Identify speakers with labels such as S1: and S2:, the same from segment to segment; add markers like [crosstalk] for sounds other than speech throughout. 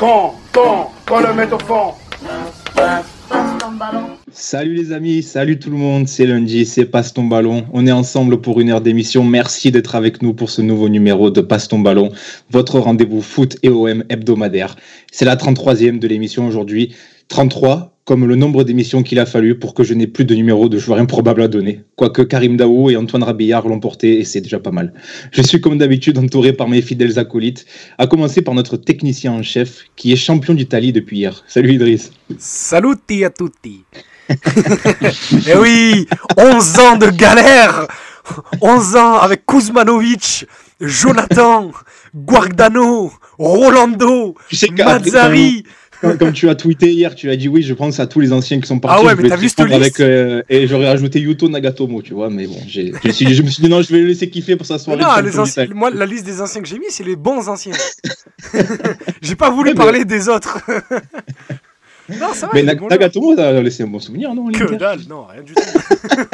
S1: Le au fond.
S2: Salut les amis, salut tout le monde, c'est lundi, c'est Passe ton ballon. On est ensemble pour une heure d'émission. Merci d'être avec nous pour ce nouveau numéro de Passe ton ballon, votre rendez-vous foot et OM hebdomadaire. C'est la 33e de l'émission aujourd'hui. 33, comme le nombre d'émissions qu'il a fallu pour que je n'ai plus de numéro de joueur improbable à donner. Quoique Karim Daou et Antoine Rabillard l'ont porté et c'est déjà pas mal. Je suis comme d'habitude entouré par mes fidèles acolytes, à commencer par notre technicien en chef qui est champion d'Italie depuis hier. Salut Idriss.
S3: Saluti a tutti. eh oui, 11 ans de galère 11 ans avec Kuzmanovic, Jonathan, Guardano, Rolando, Mazzari,
S2: comme, tu as tweeté hier, tu as dit oui, je pense à tous les anciens qui sont partis. Ah ouais, mais t'as vu avec, euh, Et j'aurais rajouté Yuto Nagatomo, tu vois, mais bon, je, me suis dit non, je vais le laisser kiffer pour sa soirée.
S3: Non, les anciens, moi, la liste des anciens que j'ai mis, c'est les bons anciens. [laughs] [laughs] j'ai pas voulu parler des autres. [laughs]
S2: non, ça va. Mais Nagatomo, a laissé un bon souvenir, non
S3: Que dalle, non, rien du tout.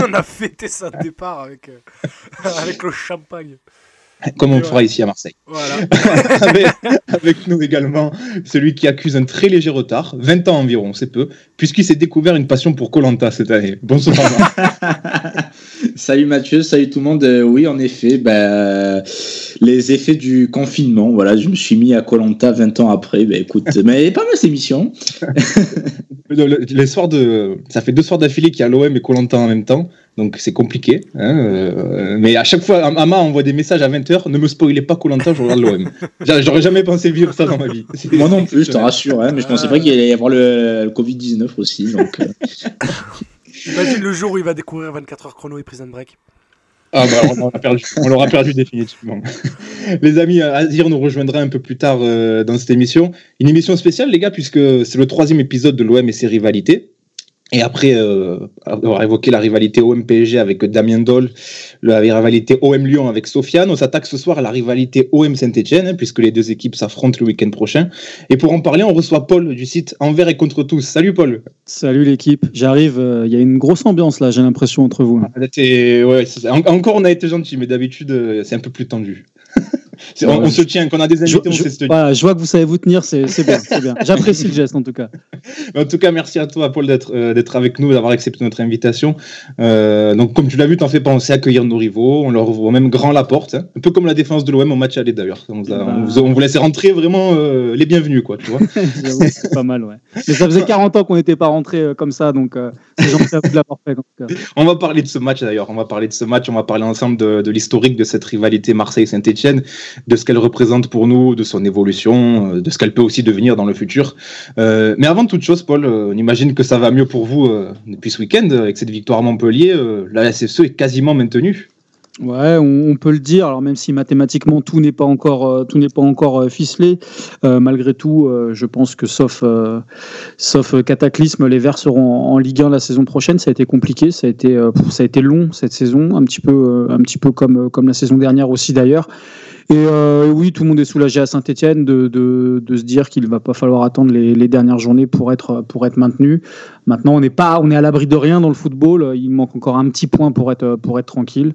S3: On a fêté ça de départ avec, euh, avec le champagne
S2: comme on le fera ici à Marseille. Voilà. [laughs] avec, nous également celui qui accuse un très léger retard, 20 ans environ, c'est peu, puisqu'il s'est découvert une passion pour Colanta cette année. Bonsoir. [laughs]
S4: salut Mathieu, salut tout le monde. Euh, oui, en effet, ben, les effets du confinement. Voilà, je me suis mis à Colanta 20 ans après. Ben, écoute, [laughs] mais pas mal cette émission.
S2: les soirs de, ça fait deux soirs d'affilée qu'il y a l'OM et Colanta en même temps donc c'est compliqué. Hein, euh, mais à chaque fois, Ama envoie des messages à 20h, ne me spoilez pas Colanta, je regarde l'OM. [laughs] J'aurais jamais pensé vivre ça dans ma vie.
S4: Moi non plus, je te rassure, hein, mais je pensais pas qu'il allait y avoir le, Covid-19 aussi. Donc, euh. [laughs]
S3: Imagine le jour où il va découvrir 24 heures chrono et Prison Break.
S2: Ah bah on l'aura perdu, on perdu définitivement. [laughs] Les amis, Azir nous rejoindra un peu plus tard euh, dans cette émission. Une émission spéciale les gars, puisque c'est le troisième épisode de l'OM et ses rivalités. Et après euh, avoir évoqué la rivalité OM-PSG avec Damien Doll, la rivalité OM-Lyon avec Sofiane, on s'attaque ce soir à la rivalité OM-Saint-Etienne, hein, puisque les deux équipes s'affrontent le week-end prochain. Et pour en parler, on reçoit Paul du site Envers et contre tous. Salut Paul
S5: Salut l'équipe, j'arrive, euh, il y a une grosse ambiance là, j'ai l'impression, entre vous.
S2: Ah, ouais, encore on a été gentil, mais d'habitude euh, c'est un peu plus tendu. On, se tient, qu'on a des invités,
S5: je, on se tenir. je vois que vous savez vous tenir, c'est bien. bien. J'apprécie le geste en tout cas. [laughs]
S2: En tout cas, merci à toi, Paul, d'être euh, avec nous, d'avoir accepté notre invitation. Euh, donc, comme tu l'as vu, t'en fais penser à accueillir nos rivaux. On leur ouvre même grand la porte, hein. un peu comme la défense de l'OM au match aller d'ailleurs. On, bah. on, vous laisse rentrer vraiment euh, les bienvenus, quoi, tu vois. [laughs]
S5: c'est pas mal, ouais. Mais ça faisait 40 ans qu'on n'était pas rentré comme ça, donc c'est gentil à vous de l'avoir fait. [laughs]
S2: On va parler de ce match d'ailleurs. On va parler de ce match. On va parler ensemble de, de l'historique de cette rivalité Marseille-Saint-Etienne, de ce qu'elle représente pour nous, de son évolution, euh, de ce qu'elle peut aussi devenir dans le futur. Euh, mais avant toute chose, Paul, euh, on imagine que ça va mieux pour vous depuis ce week-end avec cette victoire à Montpellier. la SSE est quasiment maintenue.
S5: Ouais, on, peut le dire. Alors même si mathématiquement tout n'est pas encore tout n'est pas encore ficelé, malgré tout, je pense que sauf sauf cataclysme, les Verts seront en, Ligue 1 la saison prochaine. Ça a été compliqué, ça a été ça a été long cette saison, un petit peu un petit peu comme comme la saison dernière aussi d'ailleurs. Et euh, oui, tout le monde est soulagé à Saint-Etienne de, de, de, se dire qu'il ne va pas falloir attendre les, les, dernières journées pour être, pour être maintenu. Maintenant, on n'est pas, on est à l'abri de rien dans le football. Il manque encore un petit point pour être, pour être tranquille.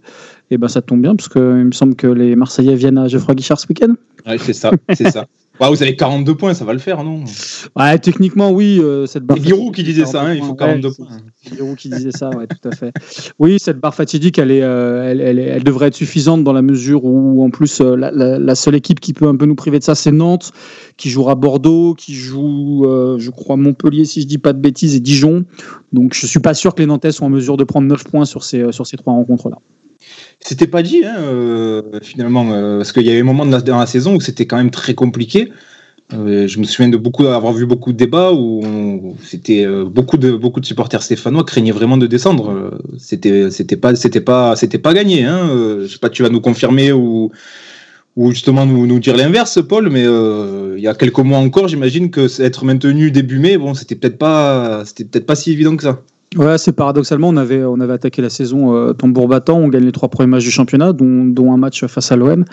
S5: Et ben, ça tombe bien parce qu'il me semble que les Marseillais viennent à Geoffroy Guichard ce week-end.
S2: Oui, c'est ça, c'est ça. [laughs] vous avez 42 points, ça va le faire, non?
S5: Ouais, techniquement, oui. Euh,
S2: cette barre Giroud qui disait ça, hein, il faut 42 points.
S5: Giroud qui disait ça, ouais, tout à fait. Oui, cette barre fatidique, elle, est, euh, elle, elle, elle, devrait être suffisante dans la mesure où, en plus, euh, la, la, seule équipe qui peut un peu nous priver de ça, c'est Nantes, qui jouera Bordeaux, qui joue, je crois, Montpellier, si je dis pas de bêtises, et Dijon. Donc, je suis pas sûr que les Nantais soient en mesure de prendre 9 points sur ces, sur ces trois rencontres-là.
S2: C'était pas dit, hein, euh, finalement, euh, parce qu'il y a eu un moment dans la saison où c'était quand même très compliqué. Euh, je me souviens de beaucoup avoir vu beaucoup de débats où c'était beaucoup de beaucoup de supporters stéphanois craignaient vraiment de descendre. C'était c'était pas c'était pas c'était pas gagné. Hein. je sais pas, tu vas nous confirmer ou ou justement nous, nous dire l'inverse, Paul. Mais il y a quelques mois encore, j'imagine que être maintenu début mai, bon, c'était peut-être pas c'était peut-être pas si évident que ça.
S5: Ouais, c'est paradoxalement, on avait, on avait attaqué la saison euh, tambour battant, on gagne les trois premiers matchs du championnat, dont, dont un match face à l'OM.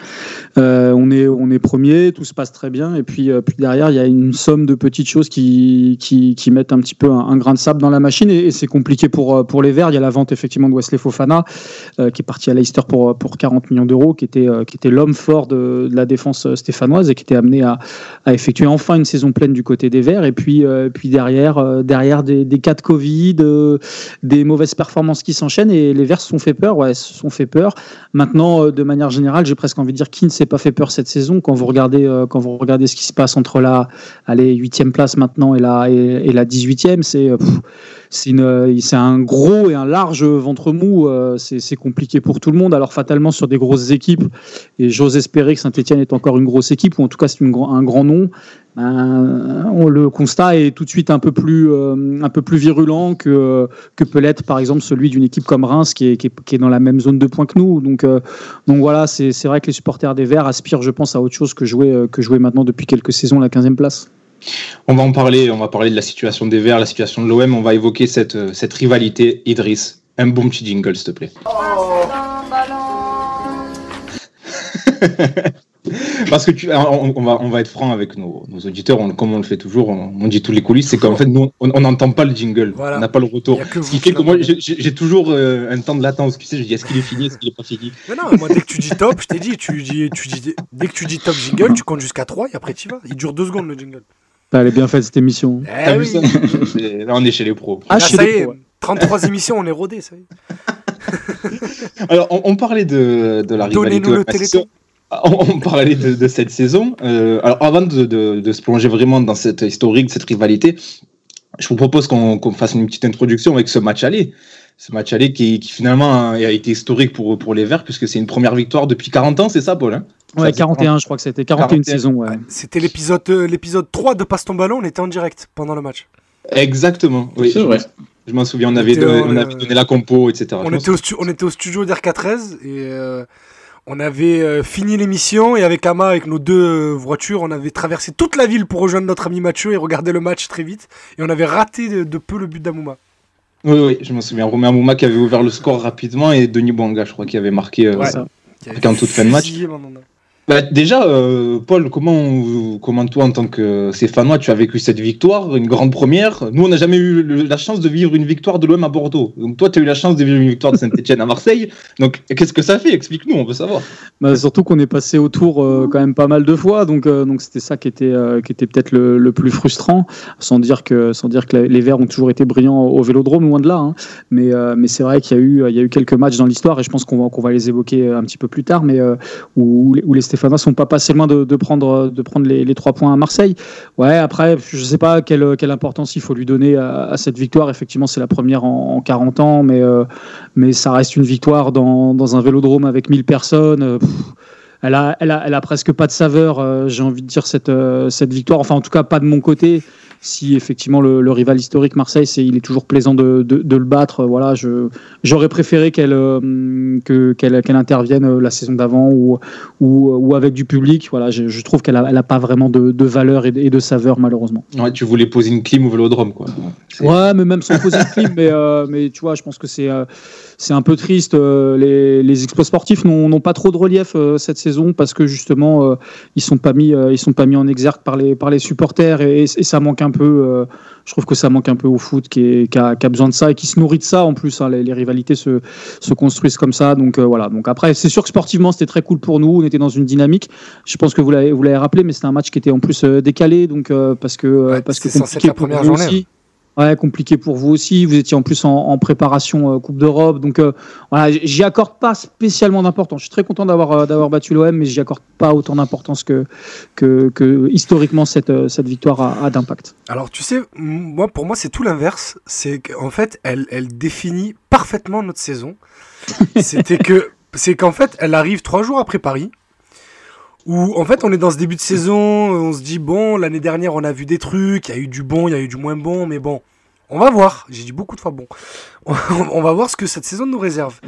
S5: Euh, on, est, on est premier, tout se passe très bien, et puis, euh, puis derrière, il y a une somme de petites choses qui, qui, qui mettent un petit peu un, grain de sable dans la machine, et, c'est compliqué pour, euh, pour les Verts. Il y a la vente effectivement de Wesley Fofana, qui est parti à Leicester pour, pour 40 millions d'euros, qui était, était l'homme fort de, la défense stéphanoise et qui était amené à, à effectuer enfin une saison pleine du côté des Verts. Et puis, puis derrière, derrière des, des cas de Covid, euh, des mauvaises performances qui s'enchaînent et les Verts se sont fait peur. Ouais, se sont fait peur. Maintenant, euh, de manière générale, j'ai presque envie de dire qui ne s'est pas fait peur cette saison quand vous regardez, euh, quand vous regardez ce qui se passe entre la, allez, huitième place maintenant et la, et, et la 18e, c'est, euh, c'est un gros et un large ventre mou. euh, C'est compliqué pour tout le monde. Alors fatalement sur des grosses équipes, et j'ose espérer que Saint-Etienne est encore une grosse équipe, ou en tout cas c'est un grand nom. Ben, on- le constat est tout de suite un peu plus, euh, un peu plus virulent que, que peut l'être par exemple celui d'une équipe comme Reims qui est, qui, est, dans la même zone de points que nous. Donc, donc voilà, c'est vrai que les supporters des Verts aspirent, je pense, à autre chose que jouer, que jouer maintenant depuis quelques saisons la 15e place.
S2: On va en parler, on va parler de la situation des Verts, la situation de l'OM, on va évoquer cette, euh, cette rivalité. Idriss, un bon petit jingle, s'il te plaît. [laughs] Parce que tu, on, on va, on va être franc avec nos, nos auditeurs, on- comme on le fait toujours, on, on dit tous les coulisses, c'est qu'en fait, nous, on n'entend pas le jingle,
S3: Voilà.
S2: on n'a pas le retour. Ce qui fait que moi, j'ai toujours euh, un temps de latence. Tu sais, je dis, est-ce qu'il est fini, est-ce qu'il est pas fini?
S3: Mais non, moi, dès que tu dis top, je t'ai dit, tu dis, tu dis, dès que tu dis top jingle, tu comptes jusqu'à 3 et après tu vas. Il dure 2 secondes le jingle.
S5: Elle est bien faite cette émission.
S3: Eh
S2: T'as vu
S3: oui.
S2: ça C'est- [laughs] Là, on est chez les pros.
S5: Ah,
S3: Là,
S5: chez
S3: ça y est,
S5: pros, ouais.
S3: 33 émissions, on est rodé, ça y est. [laughs]
S2: Alors, on, on parlait de, de la rivalité.
S3: Le téléthon.
S2: On, parlait de, de cette saison. Euh, alors, avant de, de- de se plonger vraiment dans cette historique, cette rivalité, je vous propose qu'on qu'on fasse une petite introduction avec ce match aller. Ce match aller qui, qui finalement a été historique pour, pour les Verts, puisque c'est une première victoire depuis 40 ans, c'est ça, Paul hein?
S5: Ouais,
S2: Ça, c'est
S5: 41, je crois que c'était 41
S2: 41.
S5: saisons. Ouais.
S3: C'était l'épisode euh, l'épisode 3 de Passe ton ballon, on était en direct pendant le match.
S2: Exactement. Oui,
S4: C'est vrai.
S2: je m'en souviens. On avait, donné,
S3: euh,
S2: on avait donné la compo, etc.
S3: On était, au stu- on était au studio d'RK13 et euh, on avait euh, fini l'émission et avec Ama, avec nos deux euh, voitures, on avait traversé toute la ville pour rejoindre notre ami Mathieu et regarder le match très vite. Et on avait raté de, de peu le but d'Amouma.
S2: Oui, oui, je m'en souviens. Romain Mouma qui avait ouvert le score rapidement et Denis Bouanga, je crois, qui avait marqué. euh,
S3: Ouais.
S5: ça.
S3: qui avait
S2: un toute fin de match. Bah, déjà, euh, Paul, comment, comment toi, en tant que Stéphanois, tu as vécu cette victoire, une grande première? Nous, on n'a jamais eu la chance de vivre une victoire de l'OM à Bordeaux. Donc toi, tu as eu la chance de vivre une victoire de Saint-Etienne à Marseille. Donc, qu'est-ce que ça fait? Explique-nous, on veut savoir.
S5: Bah, surtout qu'on est passé autour euh, quand même pas mal de fois, donc euh, donc c'était ça qui était euh, qui était peut-être le, le plus frustrant, sans dire que sans dire que les Verts ont toujours été brillants au Vélodrome, loin de là. hein. Mais mais c'est vrai qu'il y a eu y a eu quelques matchs dans l'histoire et je pense qu'on va qu'on va les évoquer un petit peu plus tard, mais où, où les Stéphanois sont pas passés loin de, prendre de prendre les, trois points à Marseille. Ouais, après je sais pas quelle quelle importance il faut lui donner à, cette victoire. Effectivement, c'est la première en, en 40 ans, mais euh, mais ça reste une victoire dans, dans un vélodrome avec 1000 personnes. euh, elle a, elle, a, elle a presque pas de saveur, euh, j'ai envie de dire, cette, euh, cette victoire. Enfin, en tout cas, pas de mon côté. Si effectivement le, le rival historique Marseille, c'est, il est toujours plaisant de, de, de le battre. euh, Voilà, je, j'aurais préféré qu'elle, euh, que, qu'elle, qu'elle intervienne la saison d'avant ou, ou, ou avec du public. Voilà, je, je trouve qu'elle a, elle a pas vraiment de, de valeur et de, et de saveur, malheureusement.
S2: Ouais, tu voulais poser une clim au Vélodrome, quoi. C'est-
S5: Ouais, mais même sans poser de clip, mais, mais tu vois, je pense que c'est c'est un peu triste. euh, les, les exploits sportifs n'ont pas trop de relief euh, cette saison parce que justement, euh, ils sont pas mis ils sont pas mis en exergue par les par les supporters et, et ça manque un peu. je trouve que ça manque un peu au foot qui, est, qui, a, qui a besoin de ça et qui se nourrit de ça en plus. hein, les, les rivalités se, se construisent comme ça. Donc euh, voilà. Donc après, c'est sûr que sportivement, c'était très cool pour nous. On était dans une dynamique. Je pense que vous l'avez vous l'avez rappelé, mais c'était un match qui était en plus décalé, donc euh, parce que
S3: Ouais,
S5: parce que
S3: c'est censé être
S5: compliqué
S3: la première journée.
S5: aussi. Ouais, compliqué pour vous aussi. Vous étiez en plus en, en préparation euh, Coupe d'Europe, donc euh, voilà, j'y accorde pas spécialement d'importance. Je suis très content d'avoir euh, d'avoir battu l'OM, mais j'y accorde pas autant d'importance que, que que historiquement cette cette victoire a, a d'impact.
S3: Alors tu sais, moi pour moi c'est tout l'inverse. C'est qu'en fait elle, elle définit parfaitement notre saison. [laughs] C'était que c'est qu'en fait elle arrive trois jours après Paris. Où en fait on est dans ce début de saison, on se dit bon l'année dernière on a vu des trucs, il y a eu du bon, il y a eu du moins bon, mais bon on va voir. J'ai dit beaucoup de fois bon. [laughs] on va voir ce que cette saison nous réserve.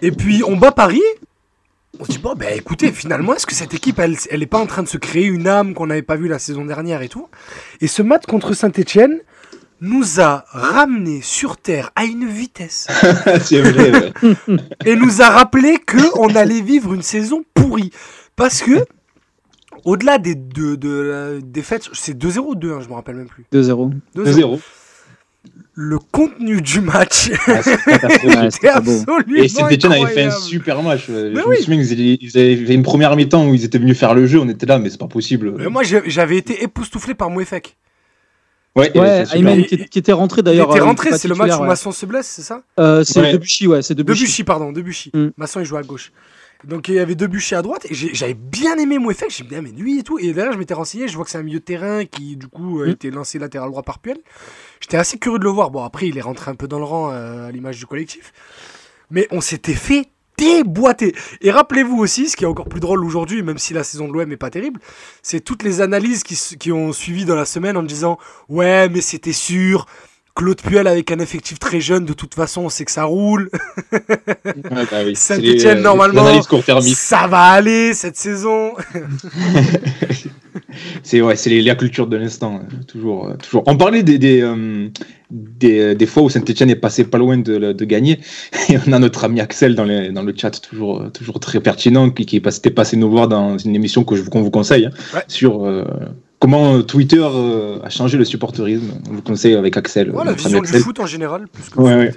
S3: Et puis on bat Paris. On se dit bon ben écoutez finalement est-ce que cette équipe elle elle est pas en train de se créer une âme qu'on n'avait pas vue la saison dernière et tout? Et ce match contre Saint-Etienne nous a ramené sur Terre à une vitesse [laughs]
S2: c'est vrai. ouais.
S3: et nous a rappelé que on allait vivre une saison pourrie. Parce que, au-delà des deux de la défaite, c'est 2-0 ou 2-1, je me rappelle même plus.
S5: 2-0.
S3: 2-0.
S2: 2-0.
S3: Le contenu du match
S2: Ah, [laughs]
S5: c'était
S3: absolument
S2: Et Saint-Etienne avait fait un super match. Je
S3: Mais
S2: me
S3: oui.
S2: souviens qu'ils avaient- ils avaient fait une première mi-temps où ils étaient venus faire le jeu. On était là, mais c'est pas possible.
S3: Mais moi, j'avais été époustouflé par Mouefek.
S2: Ouais,
S5: Ouais. Ayman qui, qui était rentré
S3: Il
S5: d'ailleurs.
S3: était
S5: euh,
S3: rentré, c'est le match où
S5: ouais.
S3: Masson se blesse, c'est ça?
S5: Euh, c'est
S2: Ouais.
S5: Debuchy, ouais, c'est Debuchy.
S3: Debuchy, pardon, Debuchy.
S5: Mm.
S3: Masson, il jouait à gauche. Donc il y avait Debuchy à droite et j'avais bien aimé Mouefek, j'ai bien aimé lui et tout. Et derrière, je m'étais renseigné, je vois que c'est un milieu de terrain qui, du coup, a
S5: Mm.
S3: été lancé latéral droit par Puel. J'étais assez curieux de le voir. Bon, après, il est rentré un peu dans le rang euh, à l'image du collectif. Mais on s'était fait déboîter. Et rappelez-vous aussi, ce qui est encore plus drôle aujourd'hui, même si la saison de l'OM est pas terrible, c'est toutes les analyses qui, qui ont suivi dans la semaine en disant Ouais, mais c'était sûr. Claude Puel avec un effectif très jeune, de toute façon, on sait que ça roule.
S2: Bah oui. [laughs]
S3: Saint-Étienne,
S2: les, euh,
S3: normalement,
S2: les.
S3: Ça va aller cette saison. [laughs]
S2: C'est ouais, c'est les- la culture de l'instant, euh, toujours, euh, toujours. On parlait des des, euh, des, des fois où Saint-Etienne est passé pas loin de, de gagner. [laughs] Et on a notre ami Axel dans, les, dans le chat, toujours, toujours très pertinent, qui, qui était passé nous voir dans une émission que je qu'on vous conseille hein,
S3: Ouais.
S2: sur euh, comment euh, Twitter euh, a changé le supporterisme. On vous conseille avec Axel.
S3: Voilà, la vision du
S2: Axel.
S3: foot en général. Plus que
S2: Ouais, ouais.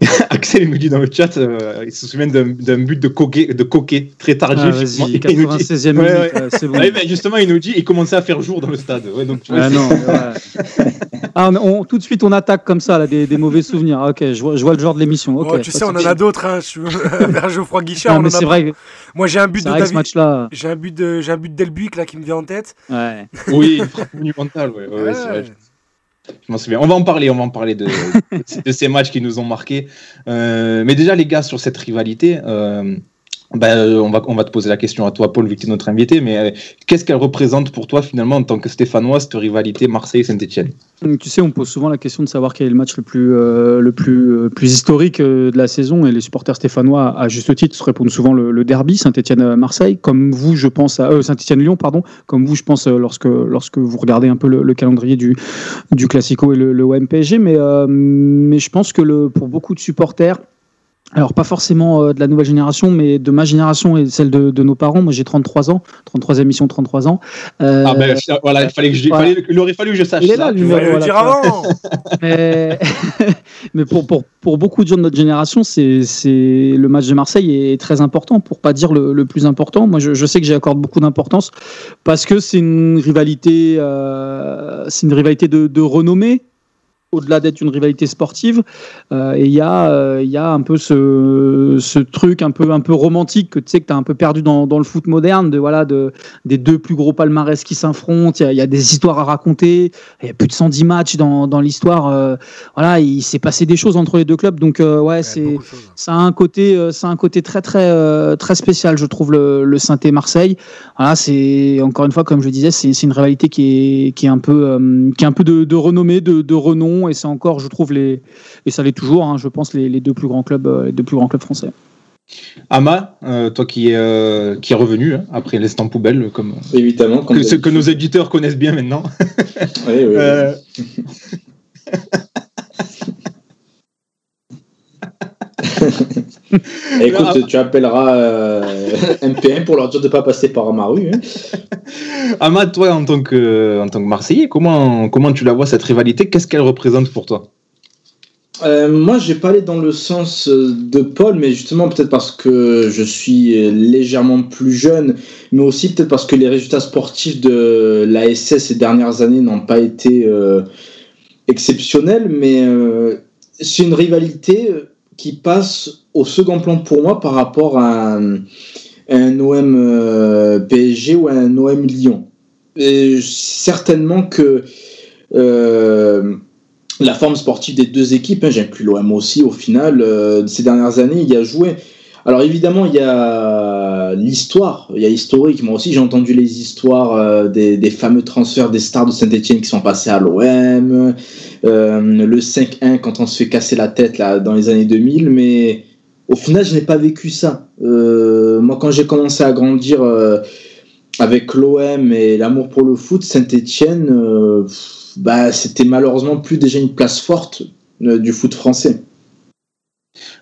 S2: [laughs] Axel il nous dit dans le chat, euh, il se souvient d'un but de coquet, de coquet très tardif.
S5: Ah, vas-y,
S2: Et il nous dit-
S5: 96e
S2: Ouais,
S5: minute,
S2: ouais.
S5: euh, c'est bon.
S2: Ouais, mais justement, il nous dit, il commençait à faire jour dans le stade. Ouais, donc, tu vois,
S5: Ah non, ouais. [laughs] Ah, on- on- tout de suite on attaque comme ça là, des, des mauvais souvenirs. Ok, je vois, je vois le genre de l'émission. Ok,
S3: Oh, tu sais, on en a d'autres. Hein. Je- [laughs] Geoffroy Guichard,
S5: Non,
S3: on
S5: mais c'est vrai,
S3: Moi, j'ai un but de David.
S5: match-là.
S3: J'ai un but de, j'ai un but d'Elbuic là qui me vient en tête.
S5: Ouais. [laughs]
S2: Oui, une frappe monumentale, ouais, ouais, ouais, c'est vrai. Je m'en souviens. On va en parler, on va en parler de, [laughs] de ces matchs qui nous ont marqués. Euh, mais déjà, les gars, sur cette rivalité, euh, ben, on, va, on va te poser la question à toi, Paul, vu que tu es notre invité. Mais euh, qu'est-ce qu'elle représente pour toi, finalement, en tant que Stéphanois, cette rivalité Marseille-Saint-Etienne?
S5: Tu sais, on pose souvent la question de savoir quel est le match le plus, euh, le plus, euh, plus historique euh, de la saison et les supporters stéphanois, à juste titre, se répondent souvent le, le derby Saint-Etienne-Marseille. Comme vous, je pense à Saint-Etienne-Lyon, pardon. Comme vous, je pense lorsque, lorsque vous regardez un peu le, le calendrier du, du Classico et le, le PSG. Mais, mais je pense que le, pour beaucoup de supporters, alors pas forcément euh, de la nouvelle génération, mais de ma génération et celle de, de nos parents. Moi j'ai 33 ans, 33e émission, 33 ans. Euh,
S2: Ah ben voilà, il, fallait que je, il,
S5: voilà.
S2: fallait- il aurait fallu que je sache
S5: Il est
S2: ça.
S5: là,
S3: Tu
S5: numéro,
S3: vas le
S5: voilà,
S3: dire avant. [laughs]
S5: mais, [laughs] mais pour, pour, pour beaucoup de gens de notre génération, c'est, c'est, le match de Marseille est très important, pour pas dire le, le plus important. Moi, je, je sais que j'y accorde beaucoup d'importance parce que c'est une rivalité, euh, c'est une rivalité de, de renommée. Au-delà d'être une rivalité sportive, euh, et il y, a, euh, y a un peu ce, ce truc un peu, un peu romantique que tu sais que tu as un peu perdu dans, dans le foot moderne, de, voilà, de, des deux plus gros palmarès qui s'affrontent. Il y, y a des histoires à raconter. Il y a plus de 110 matchs dans, dans l'histoire. euh, voilà, il s'est passé des choses entre les deux clubs. Donc, euh, ouais, c'est,
S3: choses.
S5: ça a un côté, euh, ça a un côté très, très, euh, très spécial, je trouve, le, le Saint-Et Marseille. Voilà, c'est, encore une fois, comme je disais, c'est, c'est une rivalité qui est, qui est un peu, euh, qui est un peu de, de renommée, de, de renom. Et c'est encore, je trouve, les, et ça l'est toujours, hein, je pense, les, les deux plus grands clubs, euh, les deux plus grands clubs français.
S2: Ama, euh, toi qui est, euh, qui est revenu hein, après l'instant poubelle, comme
S4: Évidemment. comme
S2: que, ce que nos éditeurs connaissent bien maintenant. [laughs]
S4: Oui, oui, oui. [laughs]
S2: Euh,
S4: Écoute, tu appelleras euh, [laughs] MPM pour leur dire de ne pas passer par ma rue. hein. [laughs]
S2: Ahmad, toi, en tant que, en tant que Marseillais, comment, comment tu la vois cette rivalité? Qu'est-ce qu'elle représente pour toi?
S4: Euh, moi, j'ai pas allé dans le sens euh, de Paul, mais justement peut-être parce que je suis euh, légèrement plus jeune, mais aussi peut-être parce que les résultats sportifs de l'ASS ces dernières années n'ont pas été euh, exceptionnels, mais euh, c'est une rivalité euh, qui passe au second plan pour moi par rapport à un, OM euh, PSG ou à un OM Lyon. Et certainement que euh, la forme sportive des deux équipes, hein, j'inclus l'OM aussi au final, euh, ces dernières années, il y a joué. Alors évidemment, il y a l'histoire, il y a historique. Moi aussi, j'ai entendu les histoires euh, des, fameux transferts des stars de Saint-Etienne qui sont passés à l'OM, euh, le 5-1 quand on se fait casser la tête là, dans les années 2000, mais au final, je n'ai pas vécu ça. Euh, moi, quand j'ai commencé à grandir avec l'OM et l'amour pour le foot, Saint-Etienne, bah, c'était malheureusement plus déjà une place forte du foot français.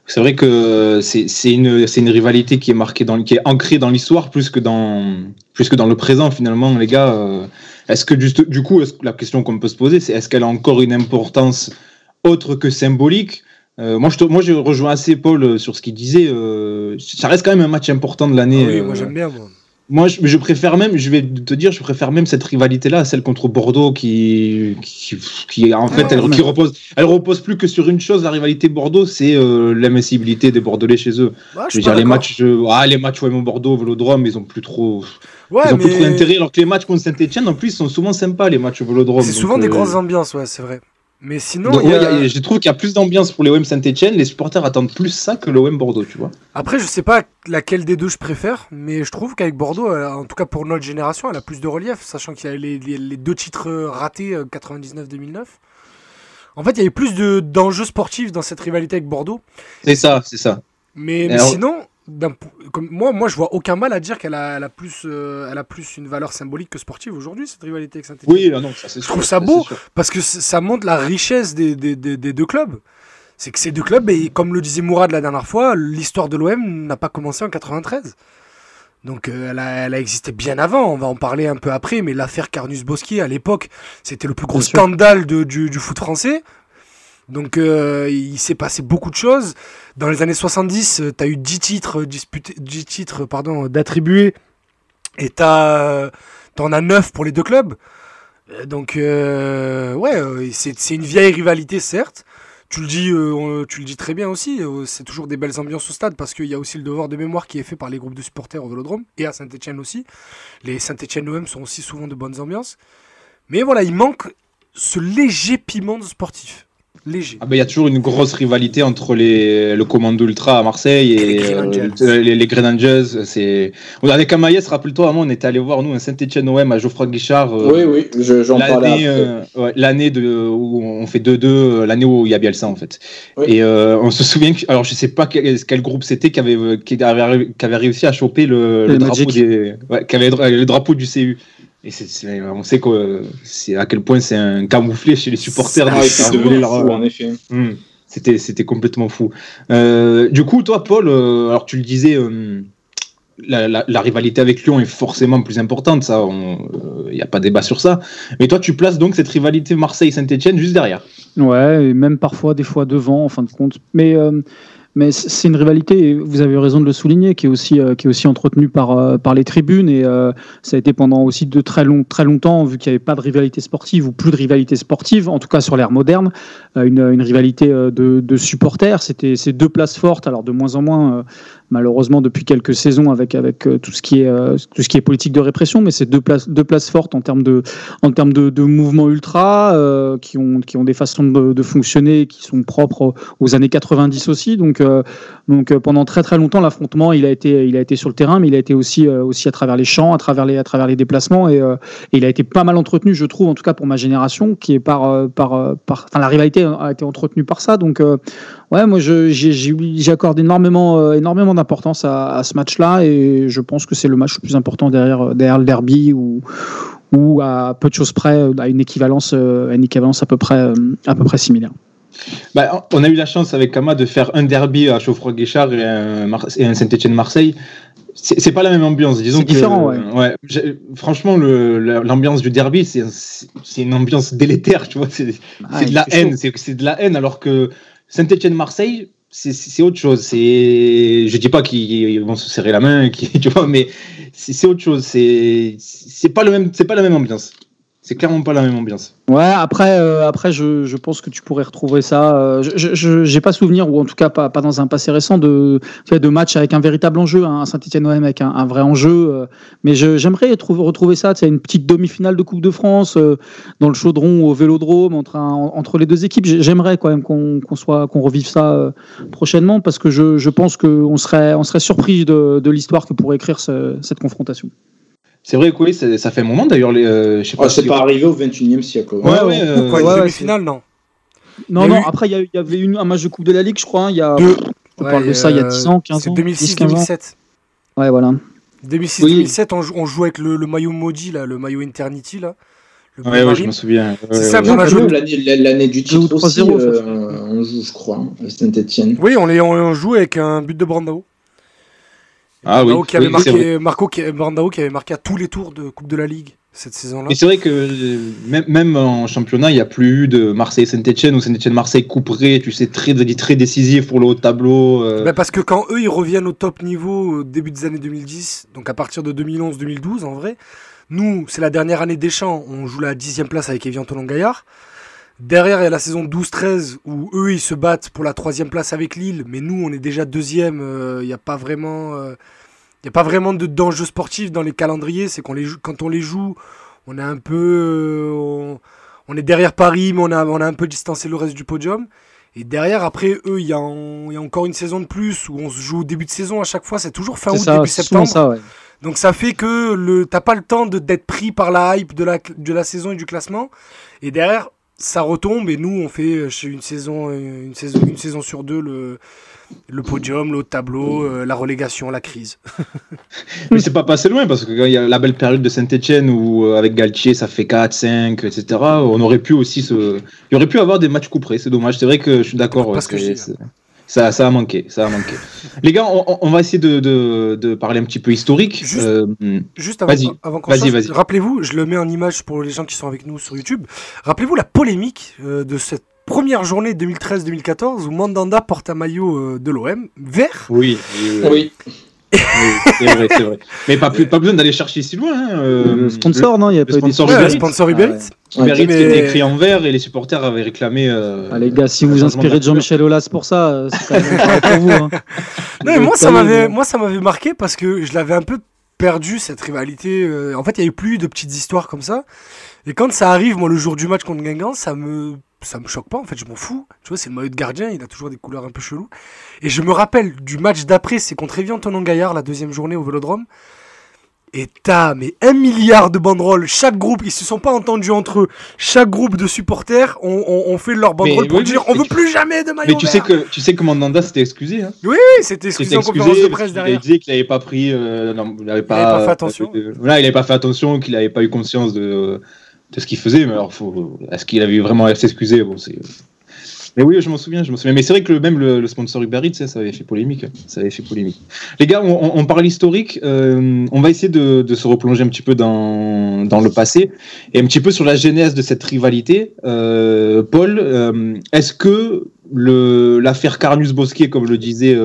S2: C'est vrai que c'est une, une rivalité qui est marquée dans, qui est ancrée dans l'histoire plus que dans plus que dans le présent finalement les gars. Euh, est-ce que juste du coup la question qu'on peut se poser c'est est-ce qu'elle a encore une importance autre que symbolique? Euh, moi, je moi, je rejoins assez Paul sur ce qu'il disait. ça reste quand même un match important de l'année.
S3: Ah oui, moi j'aime bien. Moi.
S2: Moi, je, je, préfère même, je vais te dire, je préfère même cette rivalité-là celle contre Bordeaux qui, qui, qui en fait, elle, qui repose, elle repose plus que sur une chose. La rivalité Bordeaux, c'est euh, l'invincibilité des Bordelais chez eux. je veux dire, les matchs, ah, les matchs au Bordeaux, Vélodrome, ils ont plus trop,
S3: ouais,
S2: ils ont plus trop d'intérêt. Alors que les matchs contre Saint-Etienne, en plus, sont souvent sympas, les matchs au Vélodrome.
S3: C'est souvent des euh, grosses ambiances, ouais, c'est vrai. Mais sinon,
S2: je trouve qu'il y a plus d'ambiance pour les OM Saint-Etienne. Les supporters attendent plus ça que l'OM Bordeaux, tu vois.
S3: Après, je sais pas laquelle des deux je préfère, mais je trouve qu'avec Bordeaux, euh, en tout cas pour notre génération, elle a plus de relief, sachant qu'il y a les, deux titres ratés 99-2009. Euh, en fait, il y avait plus d'enjeux sportifs dans cette rivalité avec Bordeaux.
S2: C'est ça, c'est ça.
S3: Mais, sinon, comme moi, moi, je vois aucun mal à dire qu'elle a, plus, euh, elle a plus une valeur symbolique que sportive aujourd'hui, cette rivalité avec Saint-Etienne.
S2: Oui, non, ça,
S3: Je trouve ça beau parce que ça montre la richesse des, des, des, deux clubs. C'est que ces deux clubs, et comme le disait Mourad la dernière fois, l'histoire de l'OM n'a pas commencé en 93. Donc euh, elle, a, elle, a, existé bien avant, on va en parler un peu après, mais l'affaire Carnus-Bosquier à l'époque, c'était le plus gros scandale de, du, du, foot français. Donc euh, il s'est passé beaucoup de choses. Dans les années 70, tu as eu 10 titres, disputés, 10 titres pardon, d'attribués et tu en as 9 pour les deux clubs. Euh, donc euh, ouais, c'est une vieille rivalité certes. Tu le dis, tu le dis très bien aussi. c'est toujours des belles ambiances au stade parce qu'il y a aussi le devoir de mémoire qui est fait par les groupes de supporters au Vélodrome et à Saint-Etienne aussi. Les Saint-Etienne OM sont aussi souvent de bonnes ambiances. Mais voilà, il manque ce léger piment de sportif léger.
S2: Ah bah, il y a toujours une grosse rivalité entre les, le commando ultra à Marseille et, les Green euh, Angels. C'est... On a des Camaillès, rappelle-toi, on était allé voir nous un Saint-Etienne OM à Geoffroy Guichard.
S4: Euh, oui, oui, j'en
S2: l'année, euh, l'année de, où on fait 2-2, l'année où il y a Bielsa en fait. Et on se souvient, que, alors je sais pas quel, quel groupe c'était qui avait, qui avait, qui avait réussi à choper le, le drapeau, des, qui avait le drapeau du CU. Et on sait que c'est à quel point c'est un camouflé chez les supporters.
S4: de en effet.
S2: Hmm. c'était, c'était complètement fou. Euh, du coup, toi, Paul, euh, alors tu le disais, euh, la, rivalité avec Lyon est forcément plus importante, ça, il n'y a pas débat sur ça. Mais toi, tu places donc cette rivalité Marseille-Saint-Etienne juste derrière.
S5: Ouais, et même parfois, des fois devant, en fin de compte. Mais mais c'est une rivalité, vous avez raison de le souligner, qui est aussi, euh, qui est aussi entretenue par, euh, par les tribunes. Et euh, ça a été pendant aussi de très, long, très longtemps, vu qu'il n'y avait pas de rivalité sportive ou plus de rivalité sportive, en tout cas sur l'ère moderne, une, rivalité de, supporters. C'était ces deux places fortes, alors de moins en moins malheureusement depuis quelques saisons avec avec tout ce qui est tout ce qui est politique de répression, mais c'est deux places deux places fortes en termes de en termes de, mouvements ultra qui ont qui ont des façons de, de, fonctionner qui sont propres aux années 90 aussi. Donc donc pendant très très longtemps l'affrontement il a été il a été sur le terrain, mais il a été aussi aussi à travers les champs, à travers les à travers les déplacements et, il a été pas mal entretenu, je trouve en tout cas pour ma génération, qui est par par par enfin la rivalité a été entretenue par ça. Donc ouais moi j'ai accordé énormément énormément d'importance à, ce match-là et je pense que c'est le match le plus important derrière, le derby ou, ou à peu de choses près à une équivalence, une équivalence à peu près, à peu près similaire.
S2: Bah, on a eu la chance avec Kama de faire un derby à Geoffroy-Guichard et un, Saint-Etienne-Marseille. C'est pas la même ambiance, disons.
S5: C'est différent,
S2: ouais. franchement, l'ambiance du derby, c'est une ambiance délétère, tu vois. C'est ah, de la haine, c'est de la haine, alors que Saint-Etienne-Marseille, c'est autre chose. C'est, je dis pas qu'ils vont se serrer la main, tu vois, mais c'est autre chose. C'est, c'est pas le même, c'est pas la même ambiance. C'est clairement pas la même ambiance.
S5: Ouais, après, euh, après je, je, pense que tu pourrais retrouver ça. Euh, je n'ai pas souvenir, ou en tout cas pas, pas dans un passé récent, de, de match avec un véritable enjeu, un Saint-Etienne-OM avec un, un, vrai enjeu. Euh, mais j'aimerais retrouver ça, une petite demi-finale de Coupe de France dans le chaudron au vélodrome entre, entre les deux équipes. J'aimerais quand même qu'on soit qu'on revive ça prochainement parce que je, je pense qu'on serait, on serait surpris de, de l'histoire que pourrait écrire cette confrontation.
S2: C'est vrai que oui, ça fait un moment d'ailleurs. Euh,
S4: je sais pas. Ah, c'est pas arrivé au 21 e siècle.
S3: Ouais, ouais. Euh, ouais, demi-finale, non?
S5: Non, non, après, il y, avait une, un match de Coupe de la Ligue, je crois. Hein, il y a, on parle de ça il y a 10 ans, 15 ans.
S3: 2006-2007.
S5: Ouais, voilà.
S3: 2006-2007, on, joue avec le, maillot maudit, là, le maillot Eternity, là. Le
S2: Ouais, je me souvian.
S3: C'est ça,
S2: ouais,
S3: on
S4: Non,
S3: a joué-
S4: L'année du
S5: Deux ou
S4: titre aussi,
S5: 3-0,
S4: euh, on joue, je crois, à Saint-Etienne.
S3: Oui, on, les, on joue avec un but de Brandao.
S2: Ah oui,
S3: Brandao qui avait
S2: oui, c'est vrai.
S3: marqué, Marco qui, Brandao qui avait marqué à tous les tours de Coupe de la Ligue cette saison-là.
S2: Et c'est vrai que euh, même, même en championnat, il n'y a plus eu de Marseille-Saint-Etienne ou Saint-Etienne-Marseille couperé, tu sais, très, très décisif pour le haut de tableau. euh.
S3: Bah, parce que quand eux ils reviennent au top niveau au début des années 2010, donc à partir de 2011-2012 en vrai, nous c'est la dernière année des champs, on joue la dixième place avec Evian Toulon Gaillard. Derrière il y a la saison 12-13 où eux ils se battent pour la troisième place avec Lille, mais nous on est déjà deuxième, euh, il n'y a pas vraiment, euh, il y a pas vraiment de d'enjeu sportif dans les calendriers, c'est qu'on les joue, quand on les joue, on est un peu, euh, on, on est derrière Paris, mais on a, on a un peu distancé le reste du podium. Et derrière, après, eux, il y, y a encore une saison de plus où on se joue au début de saison à chaque fois. C'est toujours fin août,
S5: ça,
S3: début septembre.
S5: ça, ouais.
S3: Donc ça fait que le t'as pas le temps de d'être pris par la hype de la, de la saison et du classement. Et derrière, ça retombe et nous, on fait euh, chez une saison, euh, une saison, une saison sur deux le, le podium, le haut de tableau, euh, la relégation, la crise. [laughs]
S2: Mais c'est pas passé loin parce que quand il y a la belle période de Saint-Etienne où euh, avec Galtier ça fait 4, 5, etc. On aurait pu aussi se. Il y aurait pu avoir des matchs couperés, c'est dommage. C'est vrai que je suis d'accord.
S3: Que
S2: ça, ça a manqué, ça a manqué. [laughs] Les gars, on, va essayer de, de, de parler un petit peu historique.
S3: Juste-
S2: Euh,
S3: Juste avant, avant qu'on rappelez-vous, je le mets en image pour les gens qui sont avec nous sur YouTube. Rappelez-vous la polémique euh, de cette première journée 2013-2014 où Mandanda porte un maillot euh, de l'OM vert.
S2: oui, oui, oui,
S4: Oui.
S2: oui, c'est vrai, c'est vrai. Mais pas, plus, pas besoin d'aller chercher si loin. hein, euh,
S5: le sponsor, non Il y a
S2: le
S5: pas eu des
S2: sponsor
S3: sponsor Uber
S5: Ah ouais.
S3: Eats.
S2: Le Uber Eats
S3: Mais-
S2: qui était écrit en vert et les supporters avaient réclamé. euh,
S5: Ah, les gars, si vous inspirez de. Jean-Michel Aulas pour ça, euh, c'est quand même pas pour vous. hein. [laughs]
S3: Non, mais moi ça m'avait,
S5: même-
S3: moi ça m'avait marqué parce que je l'avais un peu perdu cette rivalité. En fait, il y a eu plus de petites histoires comme ça. Et quand ça arrive, moi le jour du match contre Guingamp, ça me, ça me choque pas. En fait, je m'en fous. Tu vois, c'est le maillot de gardien, il a toujours des couleurs un peu cheloues. Et je me rappelle du match d'après, c'est contre Evian Tonon Gaillard, la deuxième journée au Vélodrome. Et t'as mais un milliard de banderoles. Chaque groupe, ils se sont pas entendus entre eux. Chaque groupe de supporters ont, ont- ont fait leur banderole
S2: Mais
S3: pour
S2: oui,
S3: dire
S2: oui,
S3: on veut
S2: tu-
S3: plus jamais de maillot
S2: Mais tu sais
S3: vert.
S2: que tu sais que Mandanda s'était excusé. Hein.
S3: Oui, c'était
S2: Il s'était
S3: excusé en conférence de
S2: excusé
S3: presse derrière.
S2: disait qu'il n'avait pas pris, euh, non, il n'avait pas,
S3: fait attention.
S2: euh, voilà, il n'avait pas fait attention, qu'il n'avait pas eu conscience de, de ce qu'il faisait. Mais alors, faut, est-ce qu'il avait vraiment à s'excuser? Bon, c'est. Mais oui, je m'en souviens, je m'en souviens. Mais c'est vrai que même le, sponsor Uber Eats, ça, ça avait fait polémique. hein. Ça fait polémique. Les gars, on, parle historique. euh, on va essayer de, se replonger un petit peu dans, le passé et un petit peu sur la genèse de cette rivalité. Euh, Paul, euh, est-ce que l'affaire Carnus-Bosquet, comme le disait,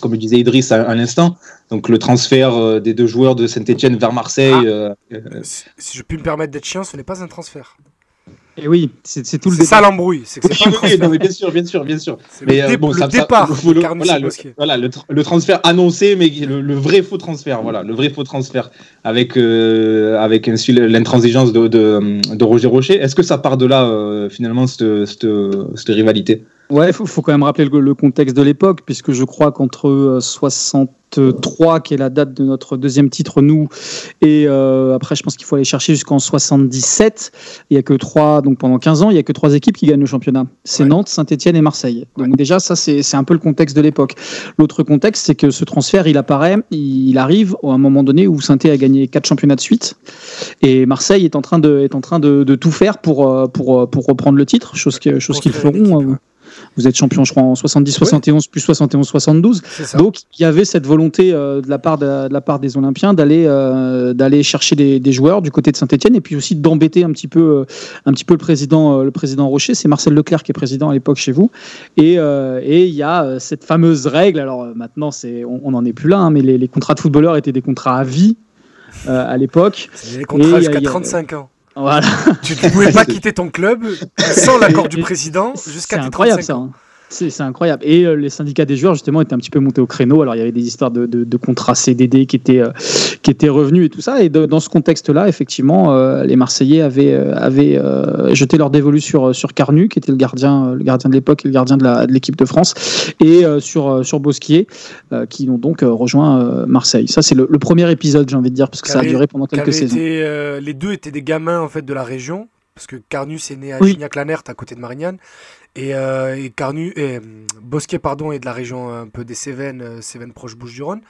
S2: comme le disait Idriss à, à l'instant, donc le transfert euh, des deux joueurs de Saint-Etienne vers Marseille,
S3: Ah.
S2: euh, euh,
S3: Si, si je puis me permettre d'être chiant, ce n'est pas un transfert.
S5: Et oui, c'est c'est tout le
S3: C'est ça l'embrouille. C'est que
S2: oui, oui, non, mais bien sûr, bien sûr, bien sûr.
S3: C'est
S2: Mais
S3: le,
S2: euh, bon,
S3: le
S2: ça- ça-
S3: départ
S2: faut
S3: Carnus
S2: voilà, le,
S3: Bosquet.
S2: voilà, le, tr- le transfert annoncé, mais le, le vrai faux transfert, voilà, le vrai faux transfert avec euh, avec ainsi l'intransigeance de, de, de Roger Rocher. Est-ce que ça part de là euh, finalement cette, cette, cette rivalité?
S5: Ouais, il faut, faut quand même rappeler le, le contexte de l'époque, puisque je crois qu'entre euh, 63, qui est la date de notre deuxième titre, nous, et euh, après, je pense qu'il faut aller chercher jusqu'en 77, il y a que trois, donc pendant 15 ans, il y a que trois équipes qui gagnent le championnat. C'est
S3: Ouais.
S5: Nantes, Saint-Etienne et Marseille. Donc déjà, ça, c'est un peu le contexte de l'époque. L'autre contexte, c'est que ce transfert, il apparaît, il arrive à un moment donné où saint a gagné quatre championnats de suite, et Marseille est en train de, est en train de, de tout faire pour, euh, pour, euh, pour reprendre le titre, chose que- chose qu'ils feront. Vous êtes champion, je crois, en 70-71 plus 71-72.
S3: C'est ça.
S5: Donc, il y avait cette volonté euh, de, la part de, de la part des Olympiens d'aller euh, d'aller chercher des, des joueurs du côté de Saint-Etienne et puis aussi d'embêter un petit peu euh, un petit peu le président le président Rocher. C'est Marcel Leclerc qui est président à l'époque chez vous. Et et il y a cette fameuse règle. Alors maintenant, on n'en est plus là, hein, mais les, les contrats de footballeurs étaient des contrats à vie euh, à l'époque.
S3: Les contrats jusqu'à
S5: euh, il y a-
S3: 35 ans.
S5: Voilà.
S3: Tu ne pouvais [laughs] pas quitter ton club sans l'accord du président jusqu'à tes
S5: incroyable
S3: 35
S5: ça.
S3: ans.
S5: hein. C'est incroyable. Et euh, les syndicats des joueurs, justement, étaient un petit peu montés au créneau. Alors, il y avait des histoires de, de, de contrats CDD qui étaient, euh, qui étaient revenus et tout ça. Et de- dans ce contexte-là, effectivement, euh, les Marseillais avaient, avaient jeté leur dévolu sur, sur Carnu, qui était le gardien, le gardien de l'époque et le gardien de la- de l'équipe de, France, et sur, sur Bosquier, qui ont donc rejoint Marseille. Ça, c'est le, le premier épisode, j'ai envie de dire, parce que ça a duré pendant quelques saisons.
S3: été, les deux étaient des gamins en fait de la région, parce que Carnus est né à
S5: Oui.
S3: Gignac-Lanert, à côté de Marignane, et, euh, et Carnu, et, euh, Bosquet pardon est de la région un peu des Cévennes, euh, Cévennes proche Bouches-du-Rhône.